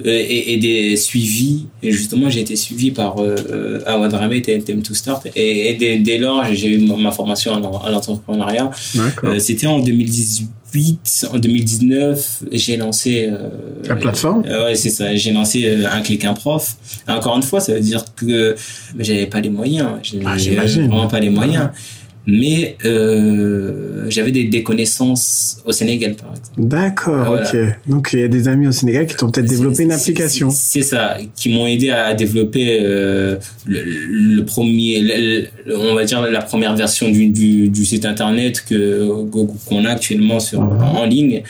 euh, et, et des suivis. Et justement, j'ai été suivi par euh, euh, Awad Rame et TNTM to Start. Et, et dès, dès lors, j'ai eu ma ma formation en l'entrepreneuriat. Euh, C'était en 2018, en 2019, j'ai lancé euh, La plateforme? euh, ouais, c'est ça. J'ai lancé un clic un prof. Et encore une fois, ça veut dire que j'avais pas les moyens. J'avais Ah, vraiment pas les moyens. Mais euh, j'avais des, des connaissances au Sénégal, par exemple. D'accord, Voilà. ok. Donc il y a des amis au Sénégal qui t'ont peut-être développé une application. C'est ça, qui m'ont aidé à développer euh, le, le premier, le- le- on va dire la première version du, du, du site internet que qu'on a actuellement sur Mhm. en ligne.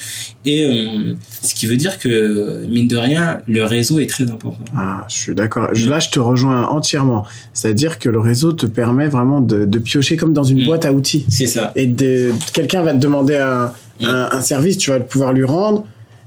Et euh, ce qui veut dire que mine de rien, le réseau est très important. Ah, je suis d'accord. Là, je te rejoins entièrement. C'est-à-dire que le réseau te permet vraiment de, de piocher comme dans une Mm. boîte à outils. C'est ça. Et de, quelqu'un va te demander un, Mm. un, un service, tu vas pouvoir lui rendre.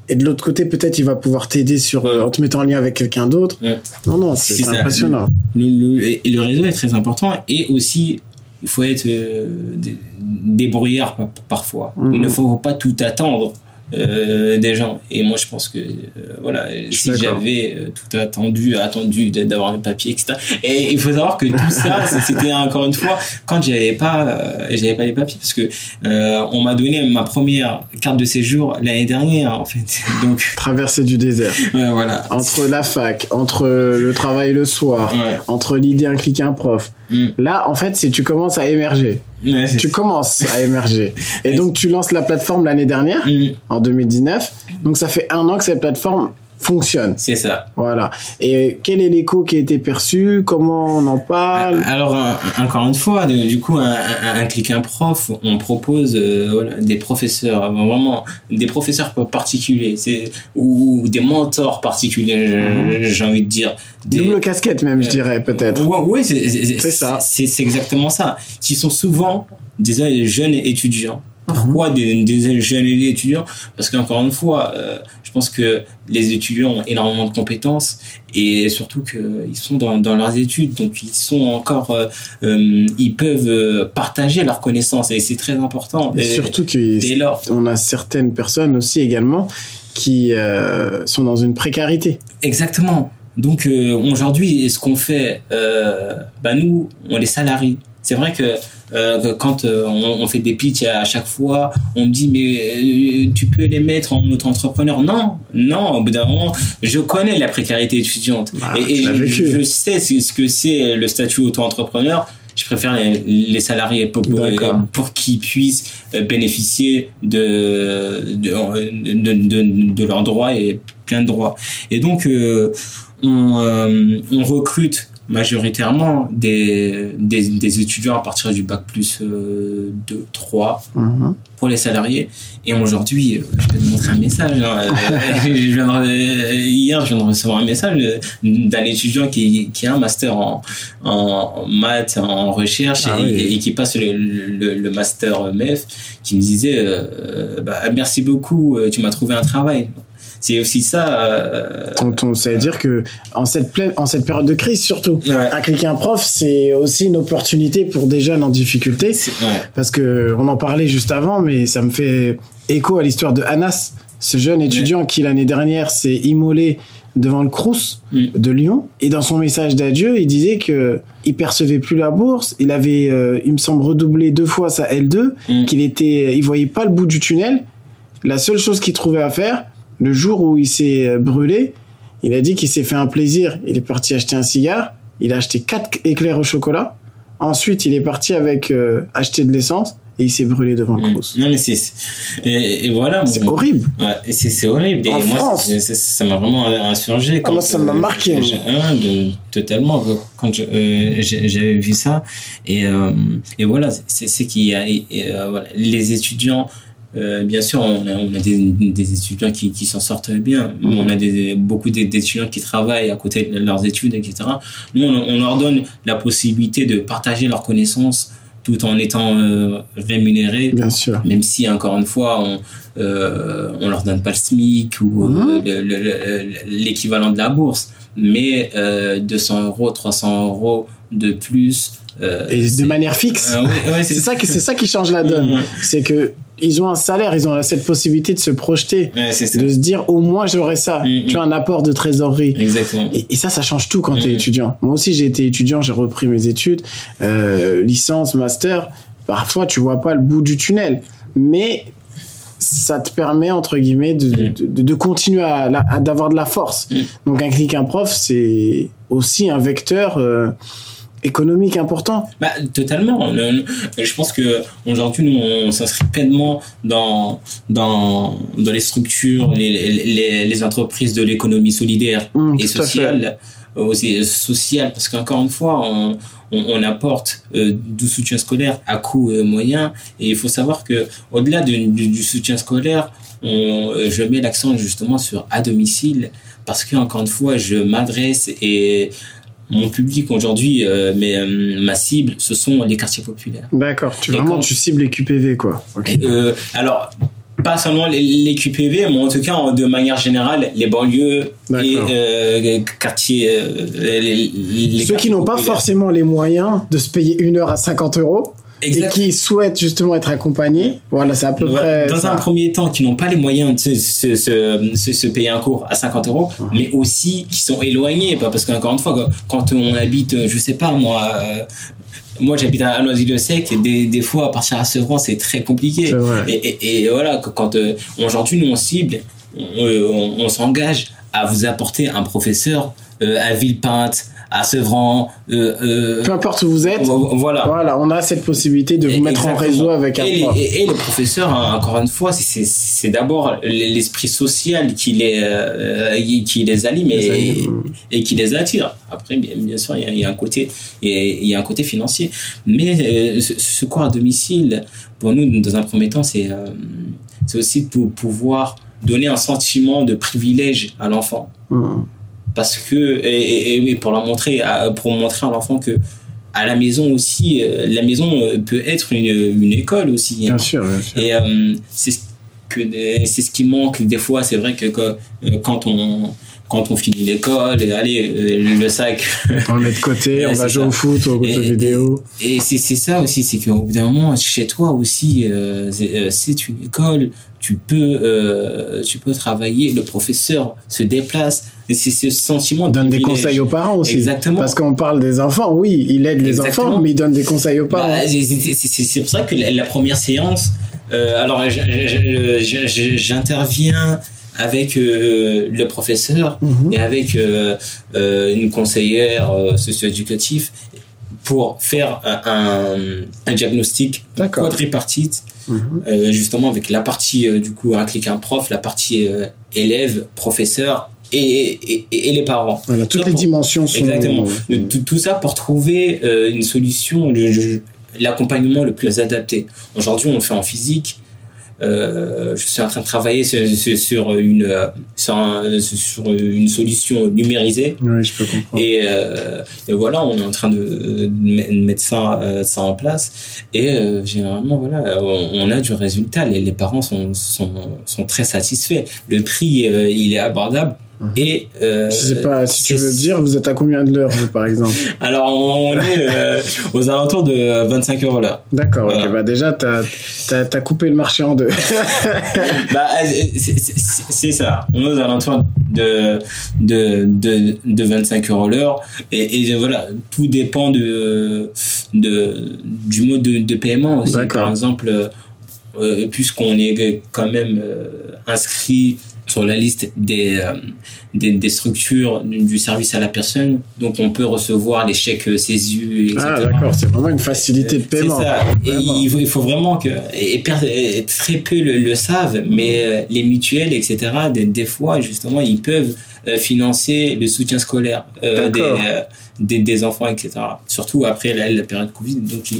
Et de l'autre côté, peut-être, il va pouvoir t'aider sur, en te mettant en lien avec quelqu'un d'autre. Ouais. Non, non, c'est impressionnant. Le, le- et le réseau est très important et aussi il faut être euh, dé- débrouillard pa- parfois. Mhm. Il ne faut pas tout attendre euh, des gens. Et moi, je pense que euh, voilà, si j'avais euh, tout attendu, attendu d'avoir un papier, etc. Et il faut savoir que tout ça, c'était encore une fois quand j'avais pas, euh, j'avais pas les papiers parce que euh, on m'a donné ma première carte de séjour l'année dernière en fait. Donc Traverser du désert. ouais, voilà. Entre la fac, entre le travail le soir, Ouais. entre l'idée un clic un prof. Mm. Là, en fait, c'est tu commences à émerger. Ouais, Tu commences à émerger. Et donc, tu lances la plateforme l'année dernière, Mm, en 2019. Donc, ça fait un an que cette plateforme fonctionne. c'est ça. Voilà. Et quel est l'écho qui a été perçu? Comment on en parle? Alors, un- encore une fois, du coup, un, un, un clic un prof, on propose euh, voilà, des professeurs, euh, vraiment des professeurs particuliers, ou, ou des mentors particuliers, je- j'ai envie de dire. Des, Double casquette, même, je dirais, peut-être. Ouais, c'est ça. C'est c'est exactement ça. Qui sont souvent des jeunes étudiants. Pourquoi des, des jeunes étudiants? Parce qu'encore une fois, euh, je pense que les étudiants ont énormément de compétences et surtout qu'ils sont dans, dans leurs études, donc ils sont encore, euh, euh, ils peuvent euh, partager leurs connaissances et c'est très important. Et Et- surtout qu'on a certaines personnes aussi également qui euh, sont dans une précarité. Exactement. Donc euh, aujourd'hui, ce qu'on fait, euh, bah nous, on les salarie. C'est vrai que, euh, quand euh, on, fait des pitchs à chaque fois, on me dit mais tu peux les mettre en auto-entrepreneur. Non, non. Au bout d'un moment, je connais la précarité étudiante bah, et, je, sais ce que c'est le statut auto-entrepreneur je préfère les, salariés pour, pour, qu'ils puissent bénéficier de de, de, de, leurs droits et plein de droits. Et donc, on, on recrute majoritairement des, des, des, étudiants à partir du bac plus euh, 2, 3 mhm. pour les salariés. Et aujourd'hui, euh, je vais te montrer un message. Hein. je hier, je viens de recevoir un message d'un étudiant qui, qui a un master en, en maths, en recherche ah et, qui passe le, le, master MEF, qui me disait euh, bah, Merci beaucoup, euh, tu m'as trouvé un travail c'est aussi ça. Euh, Tonton, ça veut dire que en cette, en cette période de crise surtout, un cliquer un prof, c'est aussi une opportunité pour des jeunes en difficulté. Parce que on en parlait juste avant, mais ça me fait écho à l'histoire de Anas, ce jeune étudiant qui l'année dernière s'est immolé devant le Crous mm. de Lyon. Et dans son message d'adieu, il disait que il percevait plus la bourse. Il avait, euh, il me semble, redoublé deux fois sa L2, mm. qu'il était, il voyait pas le bout du tunnel. La seule chose qu'il trouvait à faire, le jour où il s'est euh, brûlé, il a dit qu'il s'est fait un plaisir. Il est parti acheter un cigare. Il a acheté quatre éclairs au chocolat. Ensuite, il est parti avec euh, acheter de l'essence et il s'est brûlé devant le mmh. Crous. Non mais c'est et, voilà. C'est horrible. Ouais, c'est horrible. En moi, France. ça m'a vraiment insurgé. Ah, moi, ça m'a marqué. Euh, totalement quand j'avais vu ça et et voilà c'est qu'il y a les étudiants euh, bien sûr, on a, on a des, des, étudiants qui, qui s'en sortent bien. On a des, beaucoup d'étudiants qui travaillent à côté de leurs études, etc. Nous, on, on leur donne la possibilité de partager leurs connaissances tout en étant euh, rémunérés. Bien sûr. Même si, encore une fois, on euh, on leur donne pas le SMIC ou euh, mhm. l'équivalent de la bourse. Mais 200 euros, 300 euros de plus et de manière fixe. C'est ça qui c'est ça qui change la donne. C'est que ils ont un salaire, ils ont cette possibilité de se projeter, de se dire au moins j'aurai ça. Mm, tu as un apport de trésorerie. Exactement. Et, ça, ça change tout quand tu es mm. étudiant. Moi aussi, j'ai été étudiant, j'ai repris mes études, euh, licence, master. Parfois, tu vois pas le bout du tunnel, mais ça te permet entre guillemets de, mm. de, de, continuer à, d'avoir de la force. Donc un clic, un prof, c'est aussi un vecteur. Euh, économique important. Bah, totalement. je pense que aujourd'hui, nous, on s'inscrit pleinement dans, dans, dans les structures, les, les, les entreprises de l'économie solidaire mmh, et sociale. Aussi sociale, parce qu'encore une fois, on, on, apporte euh, du soutien scolaire à coût euh, moyen. Et il faut savoir que au-delà du, du, soutien scolaire, on, je mets l'accent justement sur à domicile parce que encore une fois, je m'adresse et mon public aujourd'hui, euh, mais euh, ma cible, ce sont les quartiers populaires. D'accord. Tu vraiment tu cibles les QPV quoi. Euh, alors pas seulement les, QPV, mais en tout cas de manière générale les banlieues et quartiers. Les, Ceux qui n'ont pas forcément les moyens de se payer une heure à 50 euros et qui souhaitent justement être accompagnés. Voilà, c'est à peu près. Dans un premier temps, qui n'ont pas les moyens de se, se, se, se, payer un cours à 50 euros, mais aussi qui sont éloignés. Parce qu'encore une fois, quand on habite, je sais pas moi, euh, moi j'habite à Noisy-le-Sec et des, des fois à partir à Sevran c'est très compliqué et, et, et, voilà quand euh, aujourd'hui nous on cible on, on, s'engage à vous apporter un professeur euh, à Villepinte à Sevran. Euh, euh, Peu importe où vous êtes. Voilà. Voilà, on a cette possibilité de vous mettre en réseau avec un et prof. Les, et, les professeurs, hein, encore une fois, c'est d'abord l'esprit social qui les, euh, qui les alime et, et, qui les attire. Après, bien, bien sûr, il y, a, un côté, il y a un côté financier. Mais ce, cours à domicile, pour nous, dans un premier temps, c'est c'est aussi pour pouvoir donner un sentiment de privilège à l'enfant. Mmh parce que et, et, pour leur montrer pour montrer à l'enfant que à la maison aussi euh, la maison euh, peut être une, une école aussi bien sûr, bien sûr. et euh, c'est ce que c'est ce qui manque des fois c'est vrai que, quand on quand on finit l'école et allez le sac. On le met de côté on va jouer au foot au jeux vidéo. et, c'est c'est ça aussi c'est qu'au bout d'un moment chez toi aussi c'est une école tu peux tu peux travailler le professeur se déplace Et c'est ce sentiment. Donne des conseils aux parents aussi. Exactement. Parce qu'on parle des enfants, oui, il aide les Exactement. enfants, mais il donne des conseils aux parents. Bah, c'est- pour ça que la, la première séance, euh, alors j'interviens avec euh, le professeur Mhm. et avec euh, une conseillère socio-éducative pour faire un, un, diagnostic quadripartite Mhm. euh, justement avec la partie euh, du coup un clic un prof, la partie euh, élève, professeur et, et, et- et les parents. Voilà, toutes Ça, les pour- dimensions sont. Exactement. De- Tout, tout ça pour trouver euh, une solution, l'accompagnement le plus adapté. Aujourd'hui, on le fait en physique. Euh, je suis en train de travailler sur, une, euh, sur, un- sur une solution numérisée. Oui, je peux comprendre. Et, euh, et voilà, on est en train de, de mettre ça, ça en place. Et euh, généralement, voilà, on, on a du résultat. Les, les parents sont, sont, sont très satisfaits. Le prix, il est abordable. Mhm. Et euh, Je sais pas, si tu veux dire, vous êtes à combien de l'heure, par exemple? Alors, on est euh, aux alentours de 25 euros là. D'accord, ok. Voilà. Bah déjà, t'as as, coupé le marché en deux. bah, c'est- c'est ça. On est aux alentours de, de, de, de 25 euros l'heure. Et, et voilà, tout dépend de, de, du mode de, de paiement aussi. Par exemple, euh, puisqu'on est quand même euh, inscrit sur la liste des, euh, des, des structures du service à la personne, donc on peut recevoir les chèques CESU, etc. ah, d'accord, c'est vraiment une facilité de paiement. C'est ça. Et il faut, il faut vraiment que. Et, très peu le, le savent, mais euh, les mutuelles, etc., des, des fois, justement, ils peuvent euh, financer le soutien scolaire euh, des, euh, des, des enfants, etc. Surtout après la, la période Covid. Donc,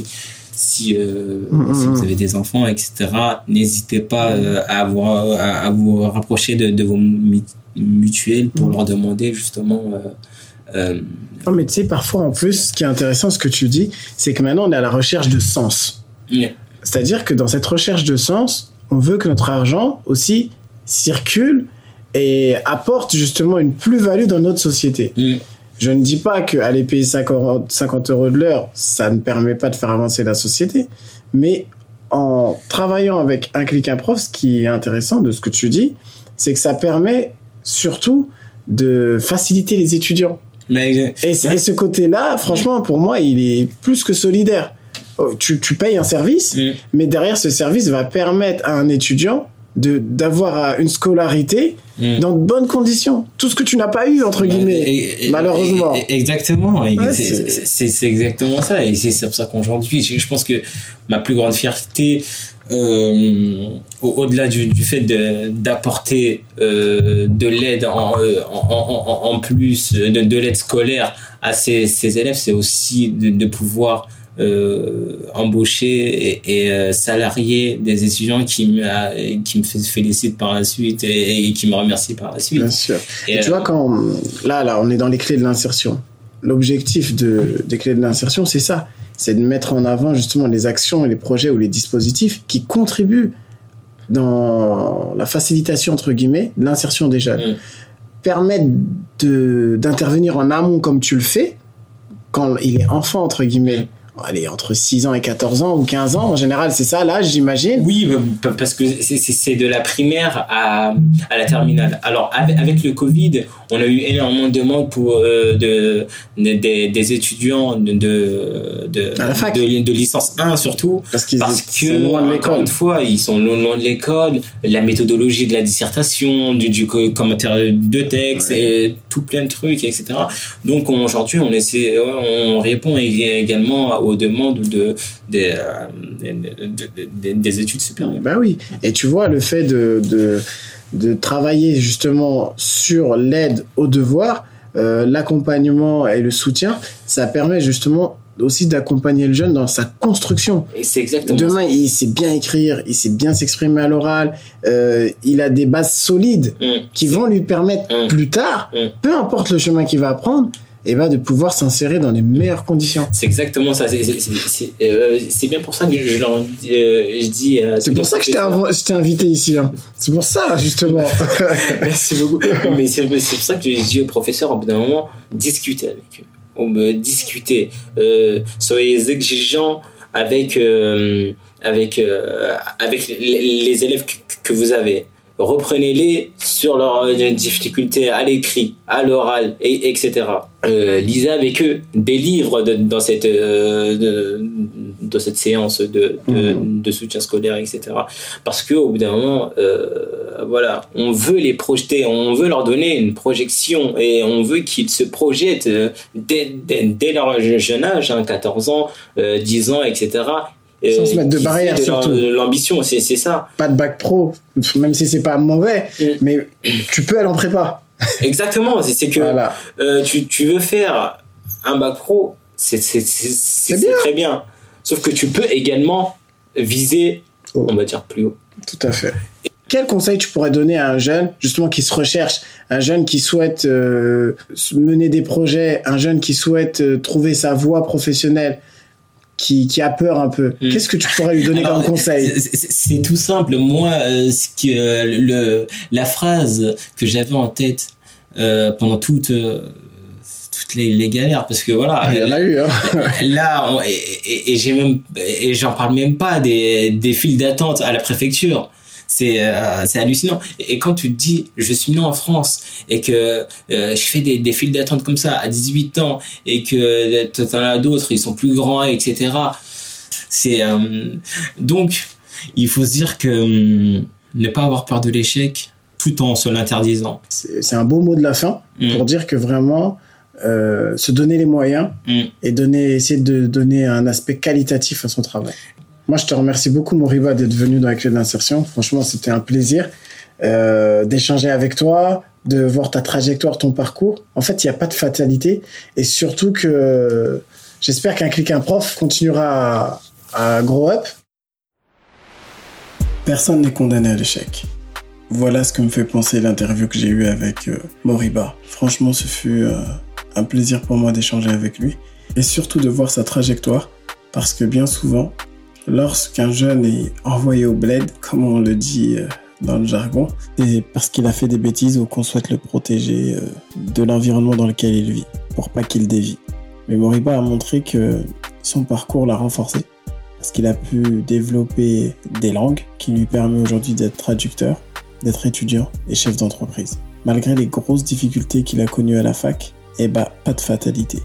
si, euh, Mm, si mm, vous avez des enfants, etc., n'hésitez pas euh, à, vous, à, à vous rapprocher de, de vos mu- mutuelles pour Mm. leur demander justement. euh, Non, mais tu sais, parfois, en plus, ce qui est intéressant, ce que tu dis, c'est que maintenant, on est à la recherche de sens. C'est-à-dire que dans cette recherche de sens, on veut que notre argent aussi circule et apporte justement une plus-value dans notre société. mm, Je ne dis pas que aller payer 50, 50 euros de l'heure, ça ne permet pas de faire avancer la société, mais en travaillant avec un clic un prof, ce qui est intéressant de ce que tu dis, c'est que ça permet surtout de faciliter les étudiants. mais, Et, ce côté-là, franchement, pour moi, il est plus que solidaire. Oh, Tu, tu payes un service, mm, mais derrière ce service va permettre à un étudiant de d'avoir euh, une scolarité mm. dans de bonnes conditions. Tout ce que tu n'as pas eu, entre guillemets. Et- et- malheureusement. et- Exactement. Ouais, c'est- exactement ça. Et c'est pour ça qu'aujourd'hui, je, je pense que ma plus grande fierté, euh, au- au-delà du, du fait de- d'apporter euh, de l'aide en, euh, en, en, en- en plus de, de l'aide scolaire à ces, ces élèves, c'est aussi de, de pouvoir embaucher et, et, euh, salarier des étudiants qui me, qui me félicitent par la suite et, et qui me remercient par la suite. Bien sûr. Et, Et tu vois, quand là, là, on est dans les clés de l'insertion. L'objectif de, des clés de l'insertion, c'est ça. C'est de mettre en avant justement les actions et les projets ou les dispositifs qui contribuent dans la facilitation, entre guillemets, de l'insertion des jeunes. Mm. Permettre d'intervenir en amont comme tu le fais, quand il est enfant, entre guillemets. Allez, entre 6 ans et 14 ans ou 15 ans, en général, c'est ça, là, j'imagine? Oui, bah, parce que c'est- de la primaire à, à la terminale. Alors, avec, le Covid, on a eu énormément de demandes pour, euh, de, de- des- des étudiants de, de, de, licence 1 surtout. Parce qu'ils Parce sont que, loin de encore l'école. une fois, ils sont loin, loin de l'école, la méthodologie de la dissertation, du, du co- commentaire de texte, et tout plein de trucs, etc. Donc on- aujourd'hui, on essaie, on répond ég- également aux demandes de, des, euh, de- de- de- des études supérieures. Bah oui. Et tu vois, le fait de, de, de travailler justement sur l'aide aux devoirs, euh, l'accompagnement et le soutien, ça permet justement aussi d'accompagner le jeune dans sa construction. Et c'est exactement ça. Demain, il sait bien écrire, il sait bien s'exprimer à l'oral, euh, il a des bases solides Mm. qui vont lui permettre Mm. plus tard, Mm. peu importe le chemin qu'il va apprendre, et ben de pouvoir s'insérer dans les meilleures conditions. C'est exactement ça. C'est- euh, bien pour ça que je, dis- euh, je dis. euh, C'est pour ça que je t'ai inv- je t'ai invité ici. hein. C'est pour ça, justement. Merci beaucoup. Mais c'est pour ça que je dis aux professeurs, au bout d'un moment, discutez avec eux. On me discuter. Euh, soyez exigeants avec, avec, avec les, les élèves que, que vous avez. Reprenez-les sur leurs difficultés à l'écrit, à l'oral, et, etc. Euh, lisez avec eux des livres dans cette euh, dans cette séance de, mhm. de, soutien scolaire, etc. Parce que au bout d'un moment, euh, voilà, on veut les projeter, on veut leur donner une projection et on veut qu'ils se projettent dès, dès, leur jeune âge, hein, 14 ans, 10 ans, etc. Sans se mettre de barrière, surtout. L'ambition, c'est ça. Pas de bac pro, même si c'est pas mauvais, mm. mais tu peux aller en prépa. Exactement, c'est que euh, tu, tu, veux faire un bac pro, c'est très bien. Sauf que tu peux également viser, oh. on va dire, plus haut. Tout à fait. Quel conseil tu pourrais donner à un jeune, justement, qui se recherche, un jeune qui souhaite euh, mener des projets, un jeune qui souhaite euh, trouver sa voie professionnelle? Qui, qui a peur un peu. Mm. Qu'est-ce que tu pourrais lui donner comme conseil C'est tout simple. Moi, euh, ce que le la phrase que j'avais en tête euh, pendant toute euh, toutes les, les, galères parce que voilà ah, il y en a eu hein. là et, et j'ai même et j'en parle même pas des des files d'attente à la préfecture c'est euh, c'est hallucinant. Et quand tu te dis, je suis né en France et que euh, je fais des, des files d'attente comme ça à 18 ans et que t'en as d'autres, ils sont plus grands, etc. C'est euh, donc il faut se dire que hum, ne pas avoir peur de l'échec tout en se l'interdisant. C'est un beau mot de la fin mmh. pour dire que vraiment euh, se donner les moyens mmh. et donner, essayer de donner un aspect qualitatif à son travail. Moi, je te remercie beaucoup, Moriba, d'être venu dans la clé d'insertion. Franchement, c'était un plaisir euh, d'échanger avec toi, de voir ta trajectoire, ton parcours. En fait, il n'y a pas de fatalité. Et surtout que j'espère qu'un clic un prof continuera à, grow up. Personne n'est condamné à l'échec. Voilà ce que me fait penser l'interview que j'ai eue avec euh, Moriba. Franchement, ce fut euh, un plaisir pour moi d'échanger avec lui et surtout de voir sa trajectoire parce que bien souvent, lorsqu'un jeune est envoyé au bled, comme on le dit euh, dans le jargon, c'est parce qu'il a fait des bêtises ou qu'on souhaite le protéger euh, de l'environnement dans lequel il vit, pour pas qu'il dévie. Mais Moriba a montré que son parcours l'a renforcé, parce qu'il a pu développer des langues qui lui permettent aujourd'hui d'être traducteur, d'être étudiant et chef d'entreprise. Malgré les grosses difficultés qu'il a connues à la fac, eh bah, pas de fatalité.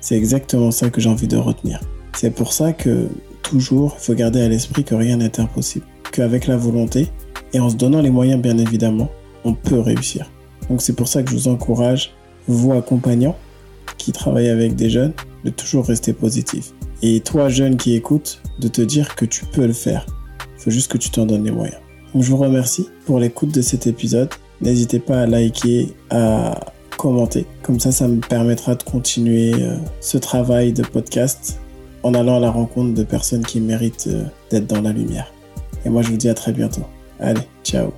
C'est exactement ça que j'ai envie de retenir. C'est pour ça que toujours, il faut garder à l'esprit que rien n'est impossible. Qu'avec la volonté, et en se donnant les moyens bien évidemment, on peut réussir. Donc c'est pour ça que je vous encourage, vous accompagnants, qui travaillent avec des jeunes, de toujours rester positif. Et toi, jeune qui écoute, de te dire que tu peux le faire. Il faut juste que tu t'en donnes les moyens. Donc je vous remercie pour l'écoute de cet épisode. N'hésitez pas à liker, à commenter. Comme ça, ça me permettra de continuer euh, ce travail de podcast en allant à la rencontre de personnes qui méritent euh, d'être dans la lumière. Et moi, je vous dis à très bientôt. Allez, ciao